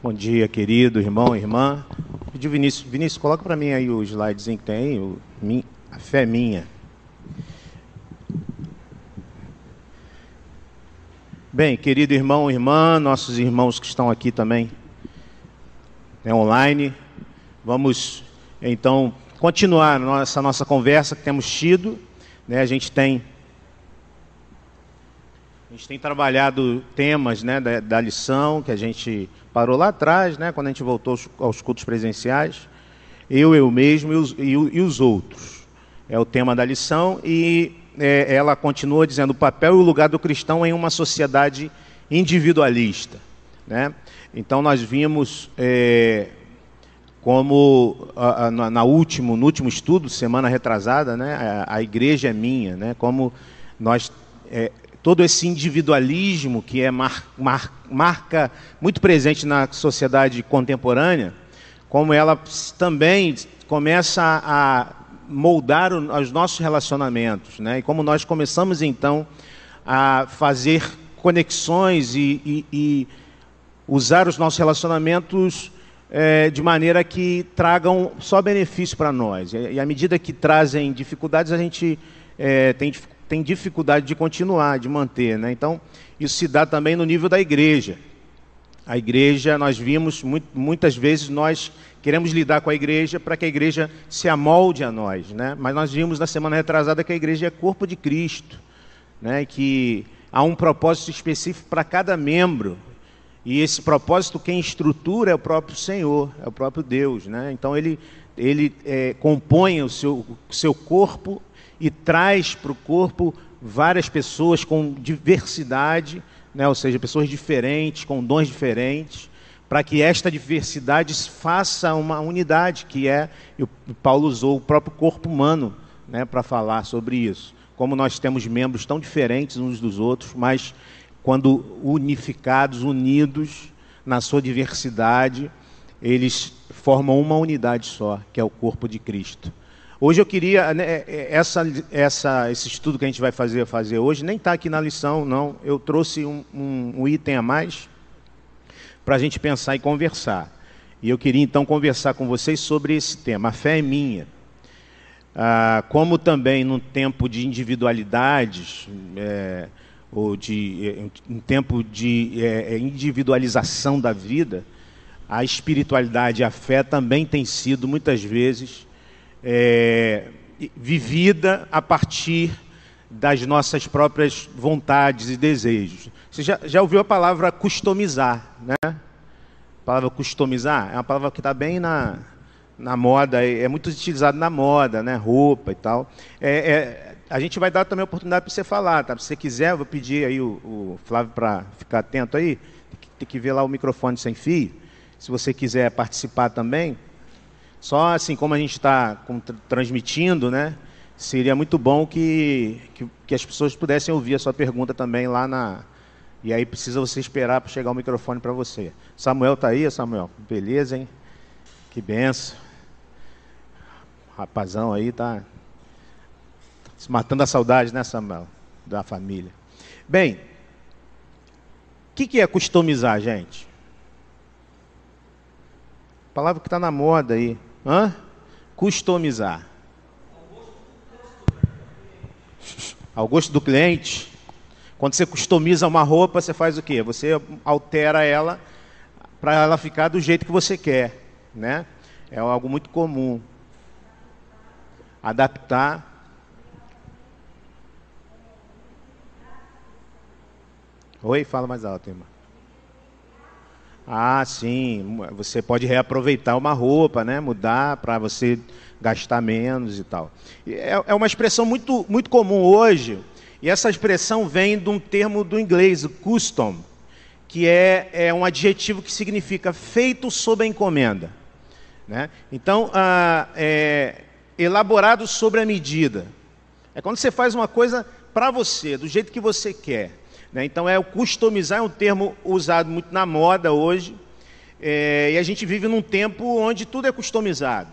Bom dia, querido irmão, irmã. Pediu Vinícius. Vinícius, coloca para mim aí o slidezinho que tem o, a fé minha. Bem, querido irmão, irmã, nossos irmãos que estão aqui também né, online, vamos então continuar essa nossa conversa que temos tido. Né, a gente tem a gente tem trabalhado temas né, da, da, lição que a gente parou lá atrás, né, quando a gente voltou aos, cultos presenciais. Eu, eu mesmo e os, e, e os, outros. É o tema da lição e é, ela continua dizendo o papel e o lugar do cristão em uma sociedade individualista. Né? Então nós vimos é, como a, a, na último, no último estudo, semana retrasada, né, a, a igreja é minha, né, como nós é, todo esse individualismo que é mar, mar, marca muito presente na sociedade contemporânea, como ela também começa a moldar os nossos relacionamentos, né? E como nós começamos então a fazer conexões e, e, e usar os nossos relacionamentos é, de maneira que tragam só benefício para nós. E à medida que trazem dificuldades, a gente é, tem dificuldade tem dificuldade de continuar, de manter. Né? Então, isso se dá também no nível da igreja. A igreja, nós vimos, muitas vezes nós queremos lidar com a igreja para que a igreja se amolde a nós. Né? Mas nós vimos na semana retrasada que a igreja é corpo de Cristo, né? que há um propósito específico para cada membro. E esse propósito, quem estrutura é o próprio Senhor, é o próprio Deus. Né? Então, ele, ele é, compõe o seu, o seu corpo e traz para o corpo várias pessoas com diversidade, né? ou seja, pessoas diferentes, com dons diferentes, para que esta diversidade faça uma unidade, que é, e o Paulo usou o próprio corpo humano né, para falar sobre isso. Como nós temos membros tão diferentes uns dos outros, mas quando unificados, unidos na sua diversidade, eles formam uma unidade só, que é o corpo de Cristo. Hoje eu queria, né, é, é, essa, essa, esse estudo que a gente vai fazer, fazer hoje, nem está aqui na lição, não. Eu trouxe um, um, um item a mais para a gente pensar e conversar. E eu queria então conversar com vocês sobre esse tema. A fé é minha. Ah, como também num tempo de individualidades, é, ou de um tempo de é, individualização da vida, a espiritualidade e a fé também tem sido muitas vezes é, vivida a partir das nossas próprias vontades e desejos. Você já, já ouviu a palavra customizar, né? A palavra customizar é uma palavra que está bem na, na moda, é, muito utilizada na moda, né? Roupa e tal. É, é, a gente vai dar também a oportunidade para você falar, tá? Se você quiser, eu vou pedir aí o, o Flávio para ficar atento aí. Tem que, tem que ver lá o microfone sem fio. Se você quiser participar também, só assim, como a gente está transmitindo, né? Seria muito bom que, que, que, as pessoas pudessem ouvir a sua pergunta também lá na. E aí precisa você esperar para chegar o microfone para você. Samuel está aí, Samuel? Beleza, hein? Que benção. Rapazão aí tá se matando a saudade, né, Samuel? Da família. Bem, o que, que é customizar, gente? Palavra que está na moda aí. Hã? Customizar. Ao gosto do cliente. Quando você customiza uma roupa, você faz o quê? Você altera ela para ela ficar do jeito que você quer, né? É algo muito comum. Adaptar. Oi, fala mais alto, irmão. Ah, sim. Você pode reaproveitar uma roupa, né? Mudar para você gastar menos e tal. É, é uma expressão muito, muito comum hoje. E essa expressão vem de um termo do inglês, custom, que é, é um adjetivo que significa feito sob a encomenda. Né? Então, ah, é, elaborado sobre a medida. É quando você faz uma coisa para você, do jeito que você quer. Né? Então, é o customizar é um termo usado muito na moda hoje. É, e a gente vive num tempo onde tudo é customizado.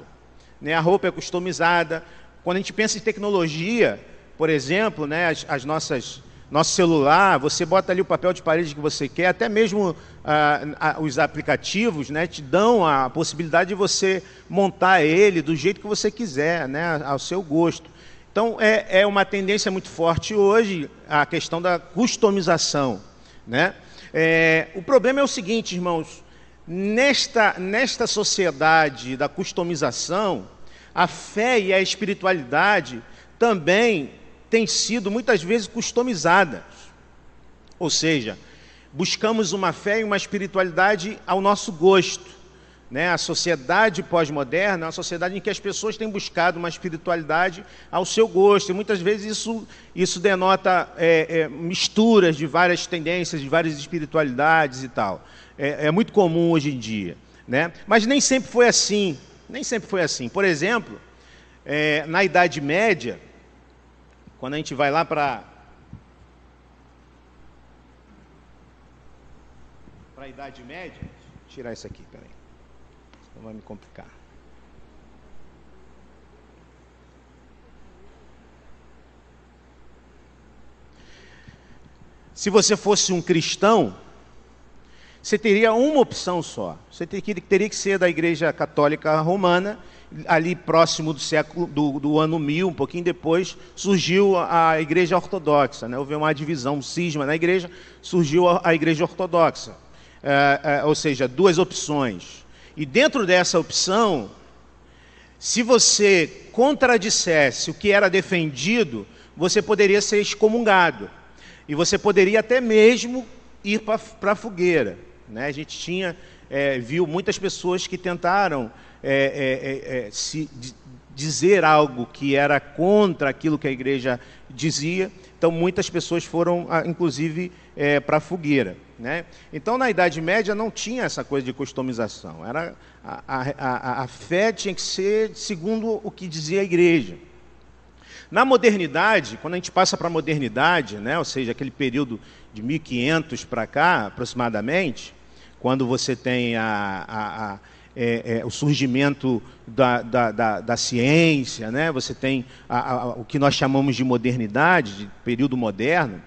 Né? A roupa é customizada. Quando a gente pensa em tecnologia, por exemplo, né, as, as nossas, nosso celular, você bota ali o papel de parede que você quer, até mesmo ah, os aplicativos né, te dão a possibilidade de você montar ele do jeito que você quiser, né, ao seu gosto. Então, é, é uma tendência muito forte hoje a questão da customização. Né? É, o problema é o seguinte, irmãos, nesta, nesta sociedade da customização, a fé e a espiritualidade também têm sido muitas vezes customizadas. Ou seja, buscamos uma fé e uma espiritualidade ao nosso gosto. Né? A sociedade pós-moderna é uma sociedade em que as pessoas têm buscado uma espiritualidade ao seu gosto. E muitas vezes isso, isso denota é, é, misturas de várias tendências, de várias espiritualidades e tal. É, é muito comum hoje em dia. Né? Mas nem sempre foi assim. Nem sempre foi assim. Por exemplo, é, na Idade Média, quando a gente vai lá para para a Idade Média, tirar isso aqui, peraí, senão vai me complicar. Se você fosse um cristão, você teria uma opção só. Você teria que ser da Igreja Católica Romana ali próximo do século do, do, ano 1000, um pouquinho depois, surgiu a igreja ortodoxa. Né? Houve uma divisão, um cisma na igreja, surgiu a, a igreja ortodoxa. É, é, ou seja, duas opções. E dentro dessa opção, se você contradissesse o que era defendido, você poderia ser excomungado. E você poderia até mesmo ir para a fogueira. Né? A gente tinha, é, viu muitas pessoas que tentaram é, é, é, é se dizer algo que era contra aquilo que a igreja dizia. Então, muitas pessoas foram, ah, inclusive, é, para fogueira. Né? Então, na Idade Média, não tinha essa coisa de customização. Era, a, a, a, a fé tinha que ser segundo o que dizia a igreja. Na modernidade, quando a gente passa para a modernidade, né, ou seja, aquele período de 1500 para cá, aproximadamente, quando você tem a, a, a é, é, o surgimento da, da, da, da, ciência, né? você tem o que nós chamamos de modernidade, de período moderno,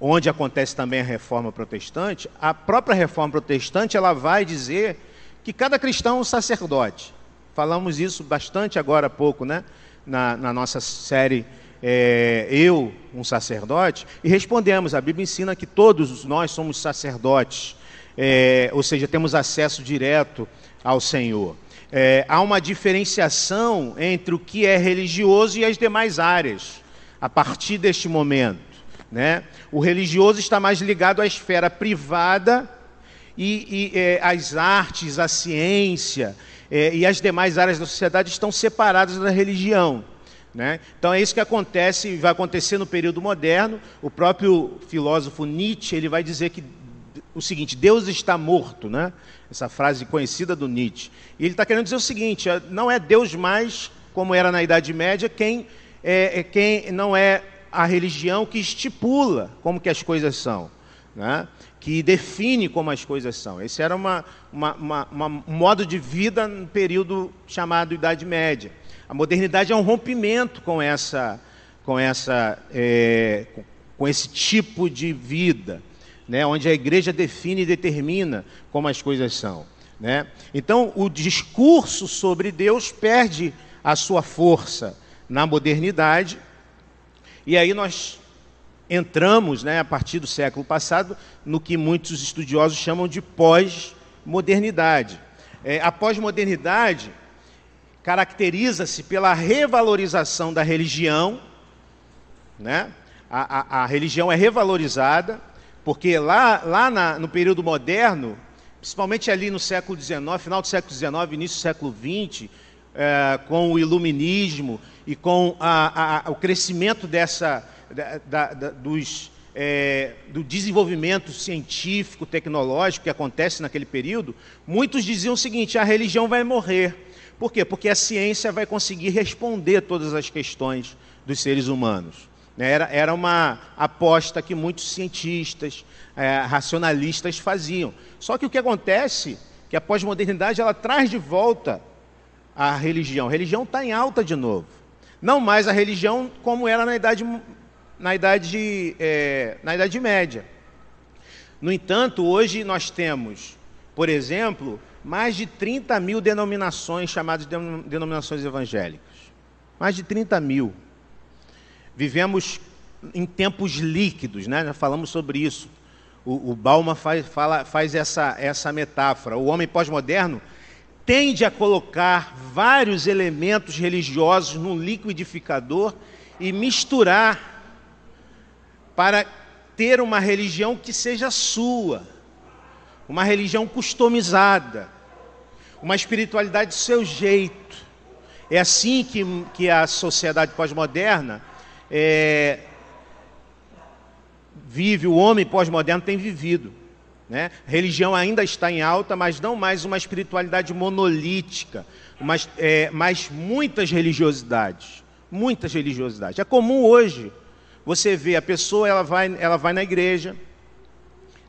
onde acontece também a reforma protestante, a própria reforma protestante ela vai dizer que cada cristão é um sacerdote. Falamos isso bastante agora há pouco, né? na, na nossa série é, Eu, um sacerdote, e respondemos, a Bíblia ensina que todos nós somos sacerdotes, é, ou seja, temos acesso direto ao Senhor. É, há uma diferenciação entre o que é religioso e as demais áreas, a partir deste momento. Né? O religioso está mais ligado à esfera privada e, e é, as artes, a ciência é, e as demais áreas da sociedade estão separadas da religião. Né? Então é isso que acontece e vai acontecer no período moderno. O próprio filósofo Nietzsche ele vai dizer que o seguinte: Deus está morto, né? Essa frase conhecida do Nietzsche. E ele está querendo dizer o seguinte: não é Deus mais, como era na Idade Média, quem é, é quem não é a religião que estipula como que as coisas são, né? que define como as coisas são. Esse era uma, uma, uma, uma, um modo de vida no período chamado Idade Média. A modernidade é um rompimento com essa, com essa, é, com esse tipo de vida né, onde a igreja define e determina como as coisas são. Né? Então, o discurso sobre Deus perde a sua força na modernidade, e aí nós entramos, né, a partir do século passado, no que muitos estudiosos chamam de pós-modernidade. É, a pós-modernidade caracteriza-se pela revalorização da religião, né? a, a, a religião é revalorizada, porque lá, lá na, no período moderno, principalmente ali no século XIX, final do século XIX, início do século XX, é, com o iluminismo e com a, a, o crescimento dessa, da, da, dos, é, do desenvolvimento científico, tecnológico que acontece naquele período, muitos diziam o seguinte: a religião vai morrer. Por quê? Porque a ciência vai conseguir responder todas as questões dos seres humanos. Né, era, era uma aposta que muitos cientistas, é, racionalistas faziam. Só que o que acontece que a pós-modernidade ela traz de volta a religião. A religião está em alta de novo. Não mais a religião como era na Idade na idade, é, na idade Média. No entanto, hoje nós temos, por exemplo, mais de 30 mil denominações chamadas de denominações evangélicas. Mais de 30 mil. Vivemos em tempos líquidos, né? Já falamos sobre isso. O, o Balma faz, fala, faz essa, essa metáfora. O homem pós-moderno tende a colocar vários elementos religiosos num liquidificador e misturar para ter uma religião que seja sua, uma religião customizada, uma espiritualidade do seu jeito. É assim que, que a sociedade pós-moderna é, vive, o homem pós-moderno tem vivido. Né? A religião ainda está em alta, mas não mais uma espiritualidade monolítica, mas, é, mas muitas religiosidades. Muitas religiosidades. É comum hoje você vê a pessoa, ela vai, ela vai na igreja,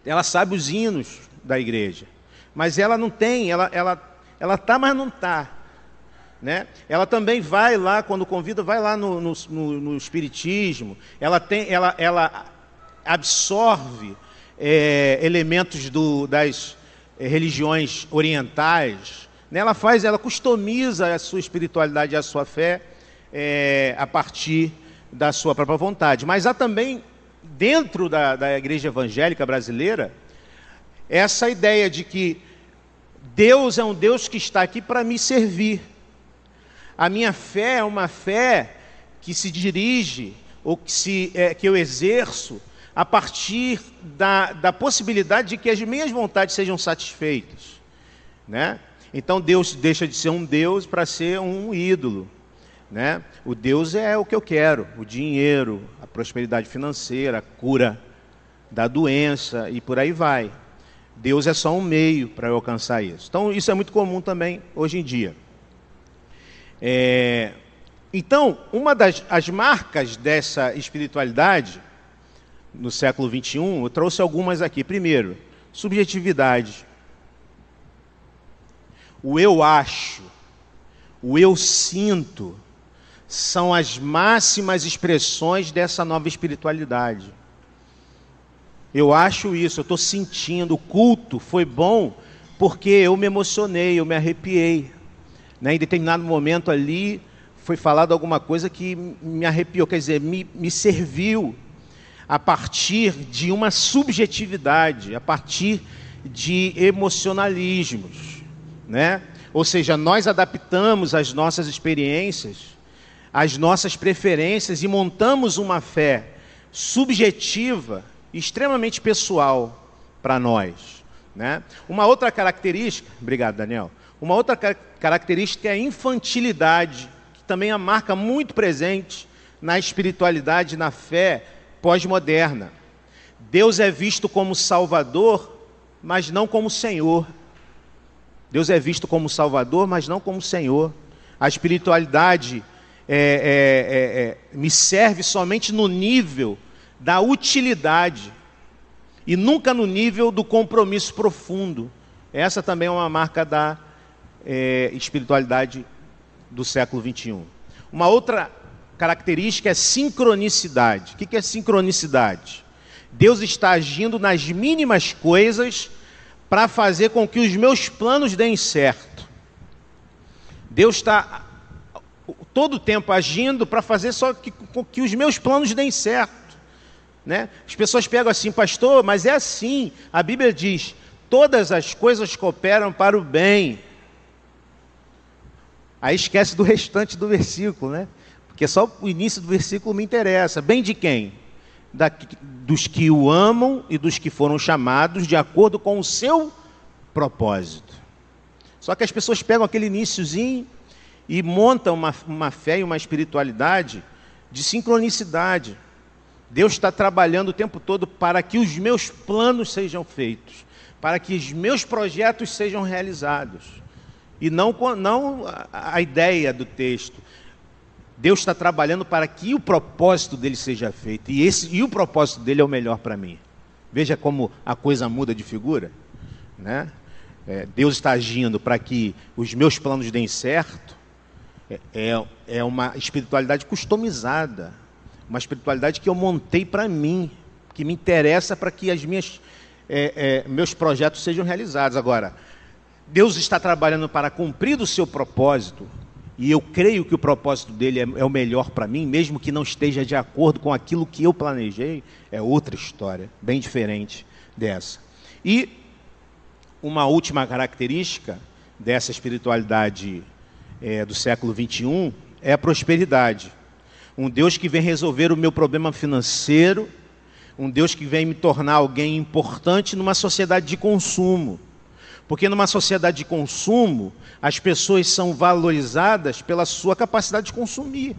ela sabe os hinos da igreja, mas ela não tem, ela ela ela tá, mas não tá, né? Ela também vai lá quando convida, vai lá no, no, no, no espiritismo. Ela tem, ela ela absorve é, elementos do, das é, religiões orientais. Né? Ela faz, ela customiza a sua espiritualidade e a sua fé é, a partir da sua própria vontade. Mas há também, dentro da, da igreja evangélica brasileira, essa ideia de que Deus é um Deus que está aqui para me servir. A minha fé é uma fé que se dirige, ou que, se, é, que eu exerço, a partir da, da possibilidade de que as minhas vontades sejam satisfeitas. Né? Então Deus deixa de ser um Deus para ser um ídolo. Né? O Deus é o que eu quero, o dinheiro, a prosperidade financeira, a cura da doença e por aí vai. Deus é só um meio para eu alcançar isso. Então, isso é muito comum também hoje em dia. É... Então, uma das as marcas dessa espiritualidade no século 21, eu trouxe algumas aqui. Primeiro, subjetividade. O eu acho, o eu sinto, são as máximas expressões dessa nova espiritualidade. Eu acho isso, eu estou sentindo. O culto foi bom porque eu me emocionei, eu me arrepiei. Né? Em determinado momento ali foi falado alguma coisa que me arrepiou, quer dizer, me, me serviu a partir de uma subjetividade, a partir de emocionalismos. Né? Ou seja, nós adaptamos as nossas experiências as nossas preferências e montamos uma fé subjetiva, extremamente pessoal para nós. Né? Uma outra característica, obrigado Daniel, uma outra característica é a infantilidade, que também é uma marca muito presente na espiritualidade, na fé pós-moderna. Deus é visto como Salvador, mas não como Senhor. Deus é visto como Salvador, mas não como Senhor. A espiritualidade é, é, é, é, me serve somente no nível da utilidade e nunca no nível do compromisso profundo. Essa também é uma marca da é, espiritualidade do século 21. Uma outra característica é sincronicidade. O que é sincronicidade? Deus está agindo nas mínimas coisas para fazer com que os meus planos deem certo. Deus está todo o tempo agindo para fazer só que, que os meus planos deem certo. Né? As pessoas pegam assim, pastor, mas é assim. A Bíblia diz: todas as coisas cooperam para o bem. Aí esquece do restante do versículo, né? Porque só o início do versículo me interessa. Bem de quem? Da, dos que o amam e dos que foram chamados de acordo com o seu propósito. Só que as pessoas pegam aquele iníciozinho e monta uma, uma fé e uma espiritualidade de sincronicidade. Deus está trabalhando o tempo todo para que os meus planos sejam feitos, para que os meus projetos sejam realizados. E não, não a ideia do texto. Deus está trabalhando para que o propósito dele seja feito. E, esse, e o propósito dele é o melhor para mim. Veja como a coisa muda de figura. Né? É, Deus está agindo para que os meus planos deem certo, é, é, é uma espiritualidade customizada. uma espiritualidade que eu montei para mim, que me interessa para que as minhas, é, é, meus projetos sejam realizados. Agora, Deus está trabalhando para cumprir o seu propósito, e eu creio que o propósito dele é, é o melhor para mim, mesmo que não esteja de acordo com aquilo que eu planejei, é outra história, bem diferente dessa. E uma última característica dessa espiritualidade é, do século 21 é a prosperidade. Um Deus que vem resolver o meu problema financeiro, um Deus que vem me tornar alguém importante numa sociedade de consumo. Porque numa sociedade de consumo, as pessoas são valorizadas pela sua capacidade de consumir.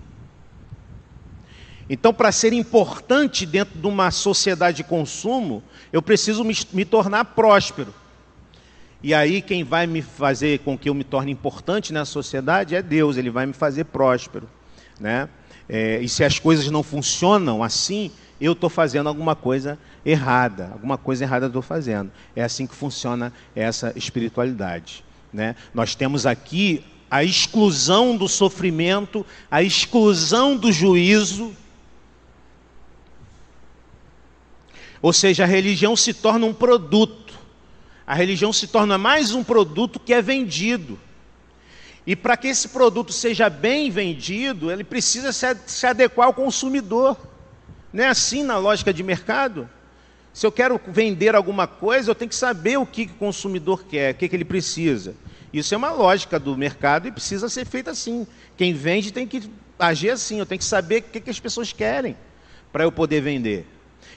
Então, para ser importante dentro de uma sociedade de consumo, eu preciso me, me, tornar próspero. E aí, quem vai me fazer com que eu me torne importante na sociedade é Deus, Ele vai me fazer próspero. Né? É, e se as coisas não funcionam assim, eu estou fazendo alguma coisa errada, alguma coisa errada estou fazendo. É assim que funciona essa espiritualidade. Né? Nós temos aqui a exclusão do sofrimento, a exclusão do juízo. Ou seja, a religião se torna um produto. A religião se torna mais um produto que é vendido. E para que esse produto seja bem vendido, ele precisa se adequar ao consumidor. Não é assim na lógica de mercado? Se eu quero vender alguma coisa, eu tenho que saber o que o consumidor quer, o que, ele precisa. Isso é uma lógica do mercado e precisa ser feita assim. Quem vende tem que agir assim, eu tenho que saber o que, as pessoas querem para eu poder vender.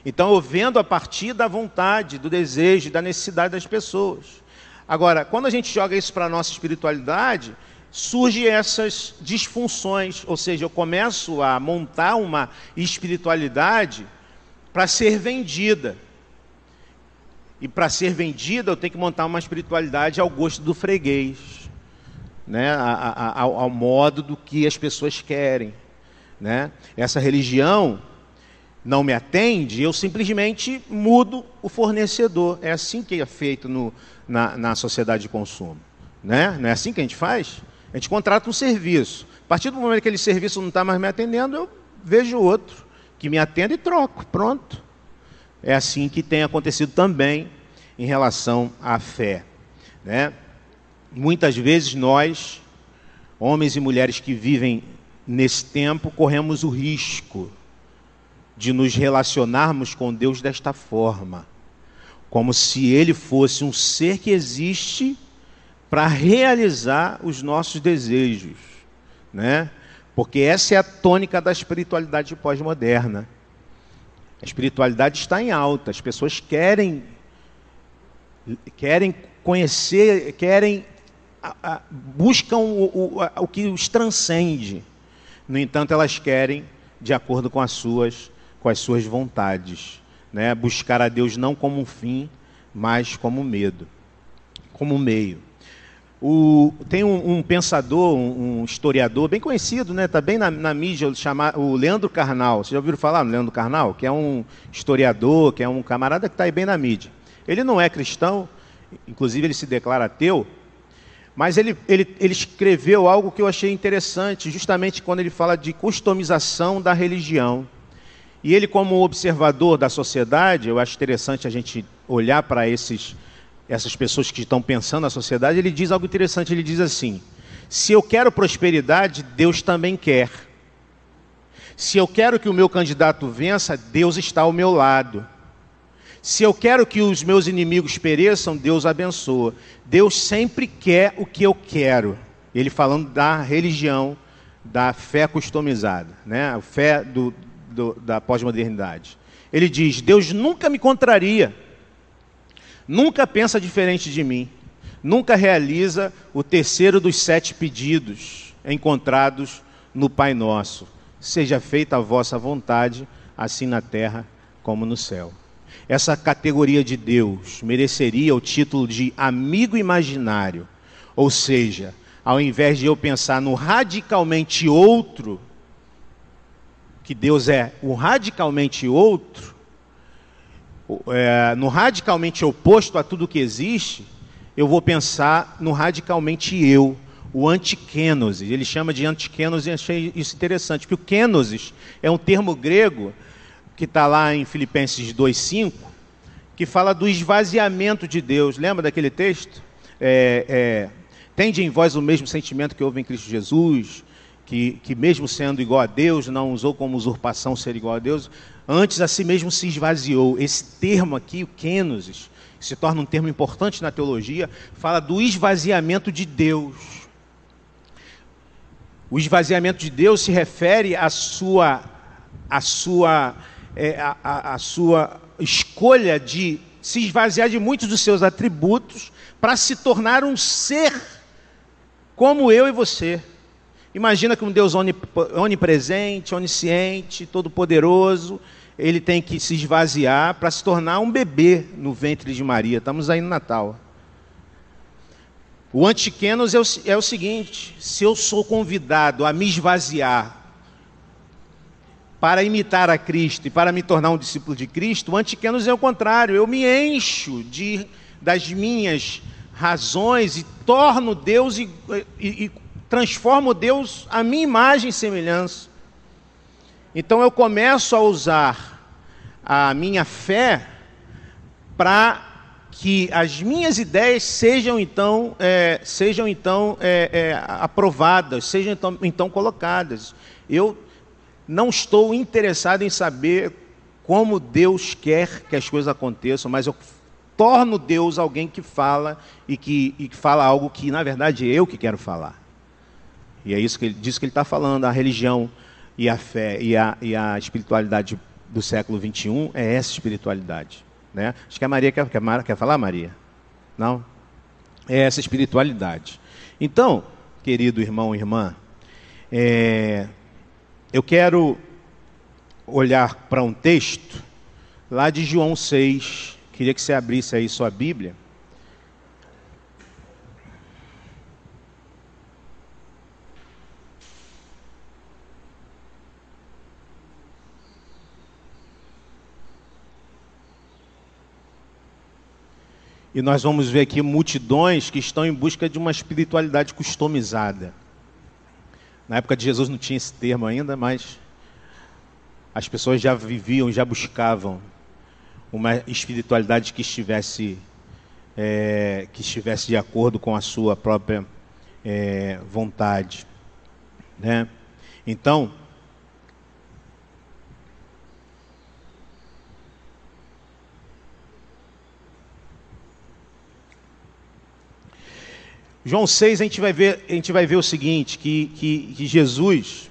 Então eu vendo a partir da vontade, do desejo, da necessidade das pessoas. Agora, quando a gente joga isso para a nossa espiritualidade, surgem essas disfunções, ou seja, eu começo a montar uma espiritualidade para ser vendida. E para ser vendida, eu tenho que montar uma espiritualidade ao gosto do freguês, né? A, a, ao, ao, modo do que as pessoas querem. Né? Essa religião não me atende, eu simplesmente mudo o fornecedor. É assim que é feito no, na, na sociedade de consumo. Né? Não é assim que a gente faz? A gente contrata um serviço. A partir do momento que aquele serviço não está mais me atendendo, eu vejo outro que me atenda e troco. Pronto. É assim que tem acontecido também em relação à fé. Né? Muitas vezes nós, homens e mulheres que vivem nesse tempo, corremos o risco de nos relacionarmos com Deus desta forma, como se Ele fosse um ser que existe para realizar os nossos desejos, né? Porque essa é a tônica da espiritualidade pós-moderna. A espiritualidade está em alta, as pessoas querem querem conhecer, querem a, a, buscam o, o, a, o que os transcende. No entanto, elas querem de acordo com as suas com as suas vontades, né? Buscar a Deus não como um fim, mas como medo, como meio. O, tem um, um pensador, um, um, historiador bem conhecido, né? Está bem na, na mídia, chama, o Leandro Carnal. Vocês já ouviram falar no Leandro Carnal? Que é um historiador, que é um camarada que está aí bem na mídia. Ele não é cristão, inclusive ele se declara ateu, mas ele, ele, ele escreveu algo que eu achei interessante, justamente quando ele fala de customização da religião. E ele, como observador da sociedade, eu acho interessante a gente olhar para esses essas pessoas que estão pensando na sociedade, ele diz algo interessante. Ele diz assim: se eu quero prosperidade, Deus também quer. Se eu quero que o meu candidato vença, Deus está ao meu lado. Se eu quero que os meus inimigos pereçam, Deus abençoa. Deus sempre quer o que eu quero. Ele falando da religião, da fé customizada, né? a fé do, do, da pós-modernidade. Ele diz: Deus nunca me contraria nunca pensa diferente de mim, nunca realiza o terceiro dos sete pedidos encontrados no Pai Nosso. Seja feita a vossa vontade, assim na terra como no céu. Essa categoria de Deus mereceria o título de amigo imaginário, ou seja, ao invés de eu pensar no radicalmente outro, que Deus é o radicalmente outro, é, no radicalmente oposto a tudo que existe, eu vou pensar no radicalmente eu, o antikenosis. Ele chama de antikenosis e achei isso interessante, porque o kenosis é um termo grego que está lá em Filipenses 2,5, que fala do esvaziamento de Deus. Lembra daquele texto? É, é, Tende em vós o mesmo sentimento que houve em Cristo Jesus, que, que mesmo sendo igual a Deus, não usou como usurpação ser igual a Deus, antes a si mesmo se esvaziou. Esse termo aqui, o kenosis, se torna um termo importante na teologia, fala do esvaziamento de Deus. O esvaziamento de Deus se refere à sua, à sua, é, à, à sua escolha de se esvaziar de muitos dos seus atributos para se tornar um ser como eu e você. Imagina que um Deus onipresente, onisciente, todo-poderoso, ele tem que se esvaziar para se tornar um bebê no ventre de Maria. Estamos aí no Natal. O antiquenos é o, é o seguinte: se eu sou convidado a me esvaziar para imitar a Cristo e para me tornar um discípulo de Cristo, o antiquenos é o contrário. Eu me encho de, das minhas razões e torno Deus e, e, e transformo Deus à minha imagem e semelhança. Então eu começo a usar a minha fé para que as minhas ideias sejam então, é, sejam então é, é, aprovadas, sejam então, então colocadas. Eu não estou interessado em saber como Deus quer que as coisas aconteçam, mas eu torno Deus alguém que fala e que, e que fala algo que, na verdade, é eu que quero falar. E é isso que ele, disso que ele está falando, a religião e a fé e a, e a espiritualidade do século XXI é essa espiritualidade. Né? Acho que a Maria quer, quer, quer falar, Maria? Não? É essa espiritualidade. Então, querido irmão e irmã, é, eu quero olhar para um texto lá de João 6. Queria que você abrisse aí sua Bíblia. E nós vamos ver aqui multidões que estão em busca de uma espiritualidade customizada. Na época de Jesus não tinha esse termo ainda, mas as pessoas já viviam, já buscavam uma espiritualidade que estivesse é, que estivesse de acordo com a sua própria é, vontade, né? Então João 6, a gente vai ver, a gente vai ver o seguinte, que, que, que Jesus,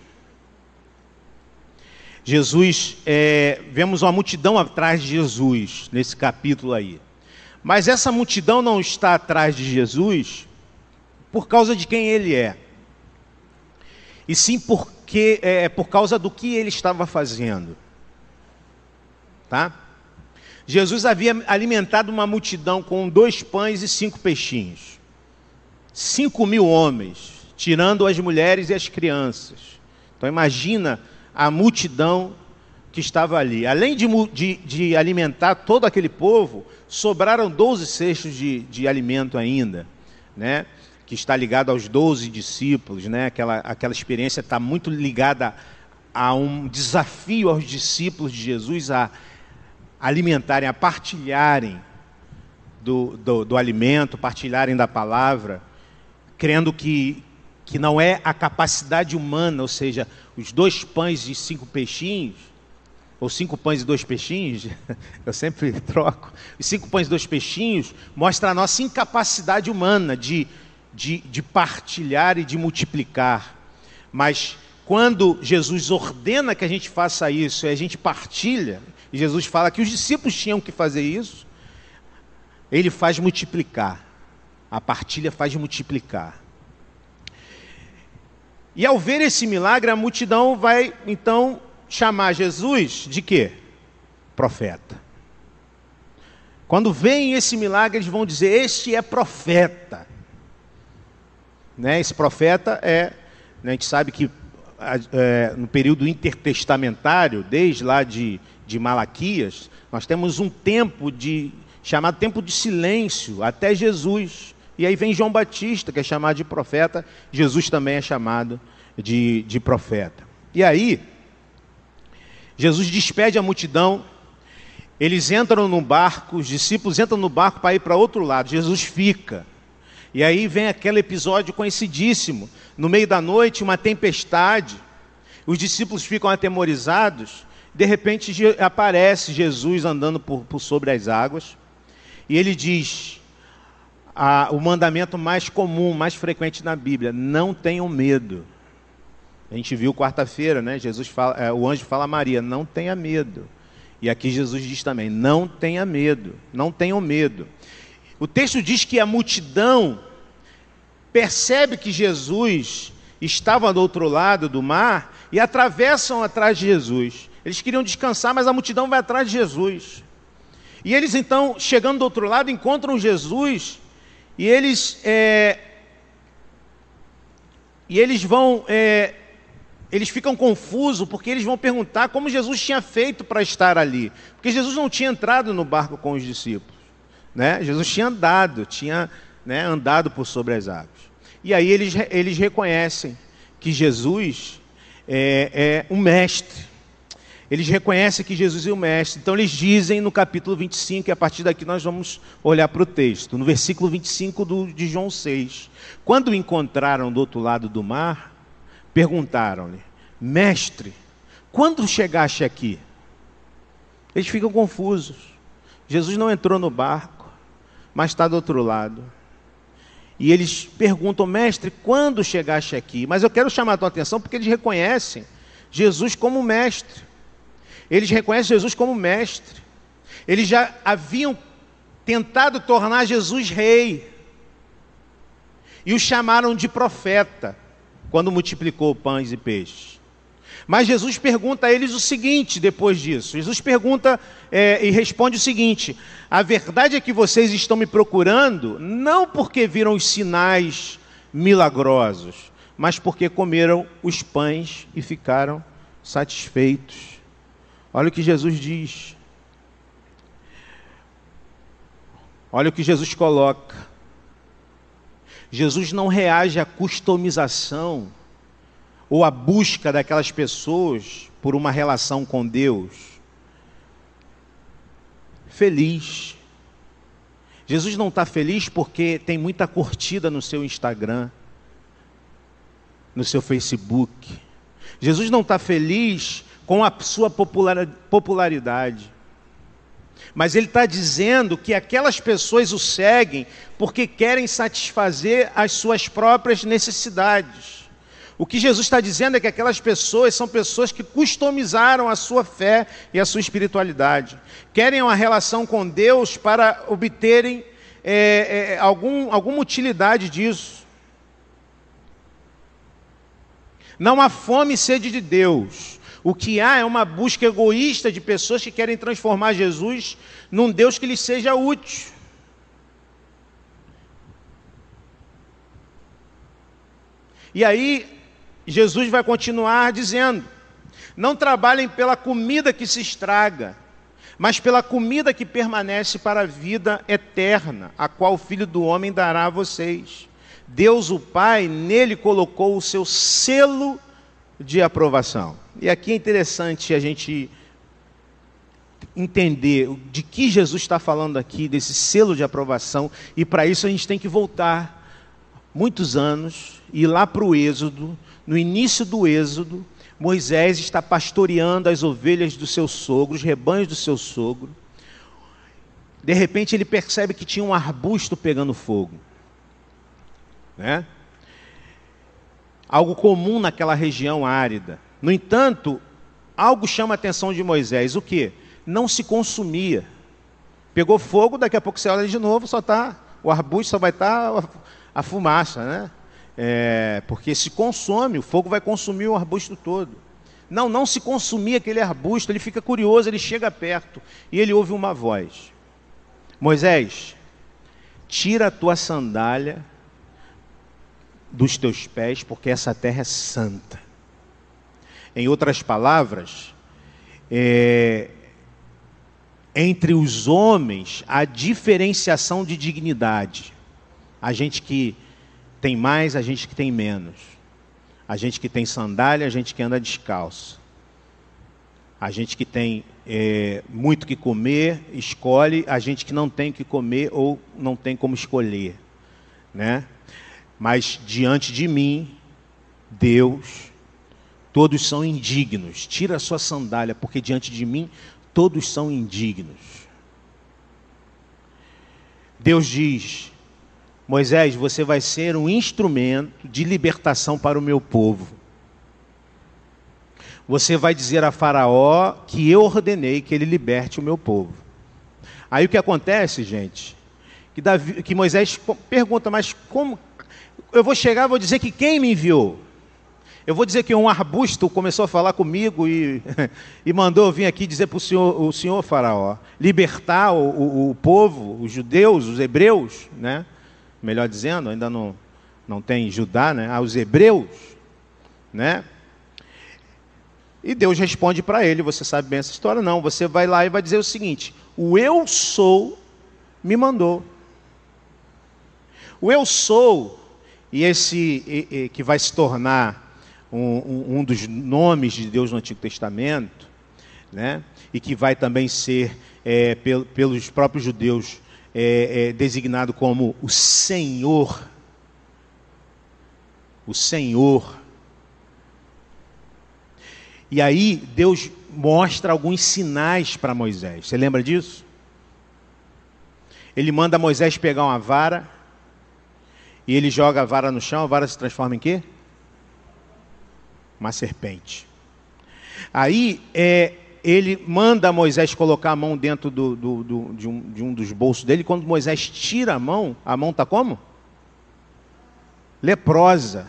Jesus, é, vemos uma multidão atrás de Jesus, nesse capítulo aí. Mas essa multidão não está atrás de Jesus por causa de quem ele é, e sim porque, é, por causa do que ele estava fazendo. Tá? Jesus havia alimentado uma multidão com dois pães e cinco peixinhos. Cinco mil homens, tirando as mulheres e as crianças. Então imagina a multidão que estava ali. Além de, de, de alimentar todo aquele povo, sobraram 12 cestos de, de alimento ainda, né? que está ligado aos 12 discípulos. Né? Aquela, aquela experiência está muito ligada a um desafio aos discípulos de Jesus a alimentarem, a partilharem do, do, do alimento, partilharem da palavra crendo que, que não é a capacidade humana, ou seja, os dois pães e cinco peixinhos, ou cinco pães e dois peixinhos, eu sempre troco, os cinco pães e dois peixinhos mostra a nossa incapacidade humana de, de, de partilhar e de multiplicar. Mas quando Jesus ordena que a gente faça isso e a gente partilha, e Jesus fala que os discípulos tinham que fazer isso, ele faz multiplicar. A partilha faz multiplicar. E ao ver esse milagre, a multidão vai então chamar Jesus de quê? Profeta. Quando veem esse milagre, eles vão dizer: Este é profeta. Né? Esse profeta é, né, a gente sabe que é, no período intertestamentário, desde lá de, de Malaquias, nós temos um tempo de chamado tempo de silêncio até Jesus E aí vem João Batista, que é chamado de profeta, Jesus também é chamado de, de profeta. E aí, Jesus despede a multidão, eles entram no barco, os discípulos entram no barco para ir para outro lado, Jesus fica. E aí vem aquele episódio conhecidíssimo: no meio da noite, uma tempestade, os discípulos ficam atemorizados, de repente aparece Jesus andando por, por sobre as águas, e ele diz: a, o mandamento mais comum, mais frequente na Bíblia: não tenham medo. A gente viu quarta-feira, né? Jesus fala, é, o anjo fala a Maria: não tenha medo. E aqui Jesus diz também: não tenha medo, não tenham medo. O texto diz que a multidão percebe que Jesus estava do outro lado do mar e atravessam atrás de Jesus. Eles queriam descansar, mas a multidão vai atrás de Jesus. E eles então, chegando do outro lado, encontram Jesus e eles é, e eles vão é, eles ficam confusos porque eles vão perguntar como Jesus tinha feito para estar ali. Porque Jesus não tinha entrado no barco com os discípulos. Né? Jesus tinha andado, tinha né, andado por sobre as águas. E aí eles, eles reconhecem que Jesus é, é um mestre. Eles reconhecem que Jesus é o mestre. Então eles dizem no capítulo 25, e a partir daqui nós vamos olhar para o texto, no versículo 25 do, de João 6. Quando o encontraram do outro lado do mar, Perguntaram-lhe: Mestre, quando chegaste aqui? Eles ficam confusos. Jesus não entrou no barco, mas está do outro lado. E eles perguntam, mestre, quando chegaste aqui? Mas eu quero chamar a tua atenção porque eles reconhecem Jesus como mestre. Eles reconhecem Jesus como mestre. Eles já haviam tentado tornar Jesus rei. E o chamaram de profeta quando multiplicou pães e peixes. Mas Jesus pergunta a eles o seguinte depois disso. Jesus pergunta é, e responde o seguinte: A verdade é que vocês estão me procurando não porque viram os sinais milagrosos, mas porque comeram os pães e ficaram satisfeitos. Olha o que Jesus diz. Olha o que Jesus coloca. Jesus não reage à customização ou à busca daquelas pessoas por uma relação com Deus feliz. Jesus não está feliz porque tem muita curtida no seu Instagram, no seu Facebook. Jesus não está feliz com a sua popularidade. Mas ele está dizendo que aquelas pessoas o seguem porque querem satisfazer as suas próprias necessidades. O que Jesus está dizendo é que aquelas pessoas são pessoas que customizaram a sua fé e a sua espiritualidade. Querem uma relação com Deus para obterem é, é, algum, alguma utilidade disso. Não há fome e sede de Deus. O que há é uma busca egoísta de pessoas que querem transformar Jesus num Deus que lhes seja útil. E aí, Jesus vai continuar dizendo: Não trabalhem pela comida que se estraga, mas pela comida que permanece para a vida eterna, a qual o Filho do Homem dará a vocês. Deus, o Pai, nele colocou o seu selo de aprovação. E aqui é interessante a gente entender de que Jesus está falando aqui, desse selo de aprovação, e para isso a gente tem que voltar muitos anos e ir lá para o Êxodo, no início do Êxodo, Moisés está pastoreando as ovelhas do seu sogro, os rebanhos do seu sogro. De repente ele percebe que tinha um arbusto pegando fogo. Né? Algo comum naquela região árida. No entanto, algo chama a atenção de Moisés: o que? Não se consumia. Pegou fogo, daqui a pouco você olha de novo, só está. O arbusto só vai estar tá a fumaça, né? É, porque se consome, o fogo vai consumir o arbusto todo. Não, não se consumia aquele arbusto, ele fica curioso, ele chega perto e ele ouve uma voz: Moisés, tira a tua sandália dos teus pés, porque essa terra é santa. Em outras palavras, é, entre os homens há diferenciação de dignidade. A gente que tem mais, a gente que tem menos. A gente que tem sandália, a gente que anda descalço. A gente que tem é, muito que comer, escolhe. A gente que não tem que comer ou não tem como escolher. Né? Mas diante de mim, Deus, todos são indignos. Tira a sua sandália, porque diante de mim, todos são indignos. Deus diz: Moisés, você vai ser um instrumento de libertação para o meu povo. Você vai dizer a Faraó que eu ordenei que ele liberte o meu povo. Aí o que acontece, gente? Que, Davi, que Moisés pergunta, mas como? Eu vou chegar e vou dizer que quem me enviou? Eu vou dizer que um arbusto começou a falar comigo e, e mandou vir aqui dizer para o senhor, o senhor faraó, libertar o, o, o, povo, os judeus, os hebreus, né? melhor dizendo, ainda não, não tem Judá, né? aos hebreus. Né? E Deus responde para ele, você sabe bem essa história, não. Você vai lá e vai dizer o seguinte: o eu sou me mandou. O eu sou, e esse e, e, que vai se tornar um, um, dos nomes de Deus no Antigo Testamento, né? e que vai também ser, é, pel, pelos próprios judeus, é, é, designado como o Senhor. O Senhor. E aí Deus mostra alguns sinais para Moisés. Você lembra disso? Ele manda Moisés pegar uma vara e ele joga a vara no chão, a vara se transforma em quê? uma serpente. Aí é, ele manda Moisés colocar a mão dentro do, do, do, de, um, de um dos bolsos dele. Quando Moisés tira a mão, a mão está como? Leprosa.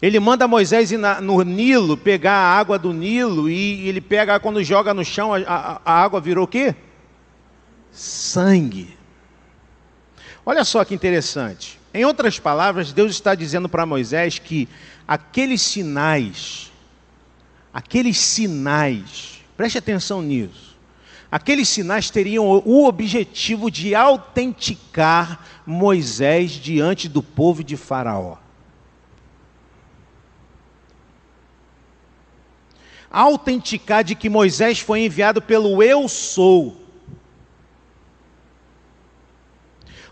Ele manda Moisés ir na, no Nilo, pegar a água do Nilo, e ele pega, quando joga no chão, a, a, a água virou o quê? Sangue. Olha só que interessante. Em outras palavras, Deus está dizendo para Moisés que aqueles sinais, aqueles sinais, preste atenção nisso, aqueles sinais teriam o objetivo de autenticar Moisés diante do povo de Faraó. Autenticar de que Moisés foi enviado pelo Eu Sou.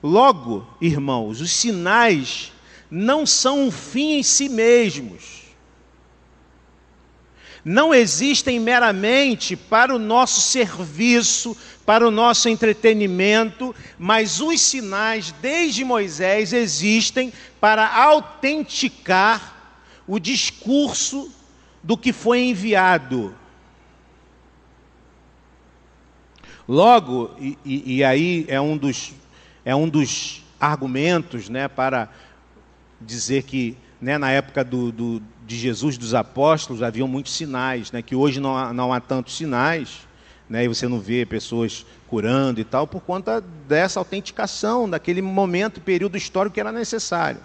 Logo, irmãos, os sinais não são um fim em si mesmos. Não existem meramente para o nosso serviço, para o nosso entretenimento, mas os sinais, desde Moisés, existem para autenticar o discurso do que foi enviado. Logo, e, e, e aí é um dos é um dos argumentos né, para dizer que né, na época do, do, de Jesus, dos apóstolos, haviam muitos sinais, né, que hoje não há, não há tantos sinais, né, e você não vê pessoas curando e tal, por conta dessa autenticação, daquele momento, período histórico que era necessário.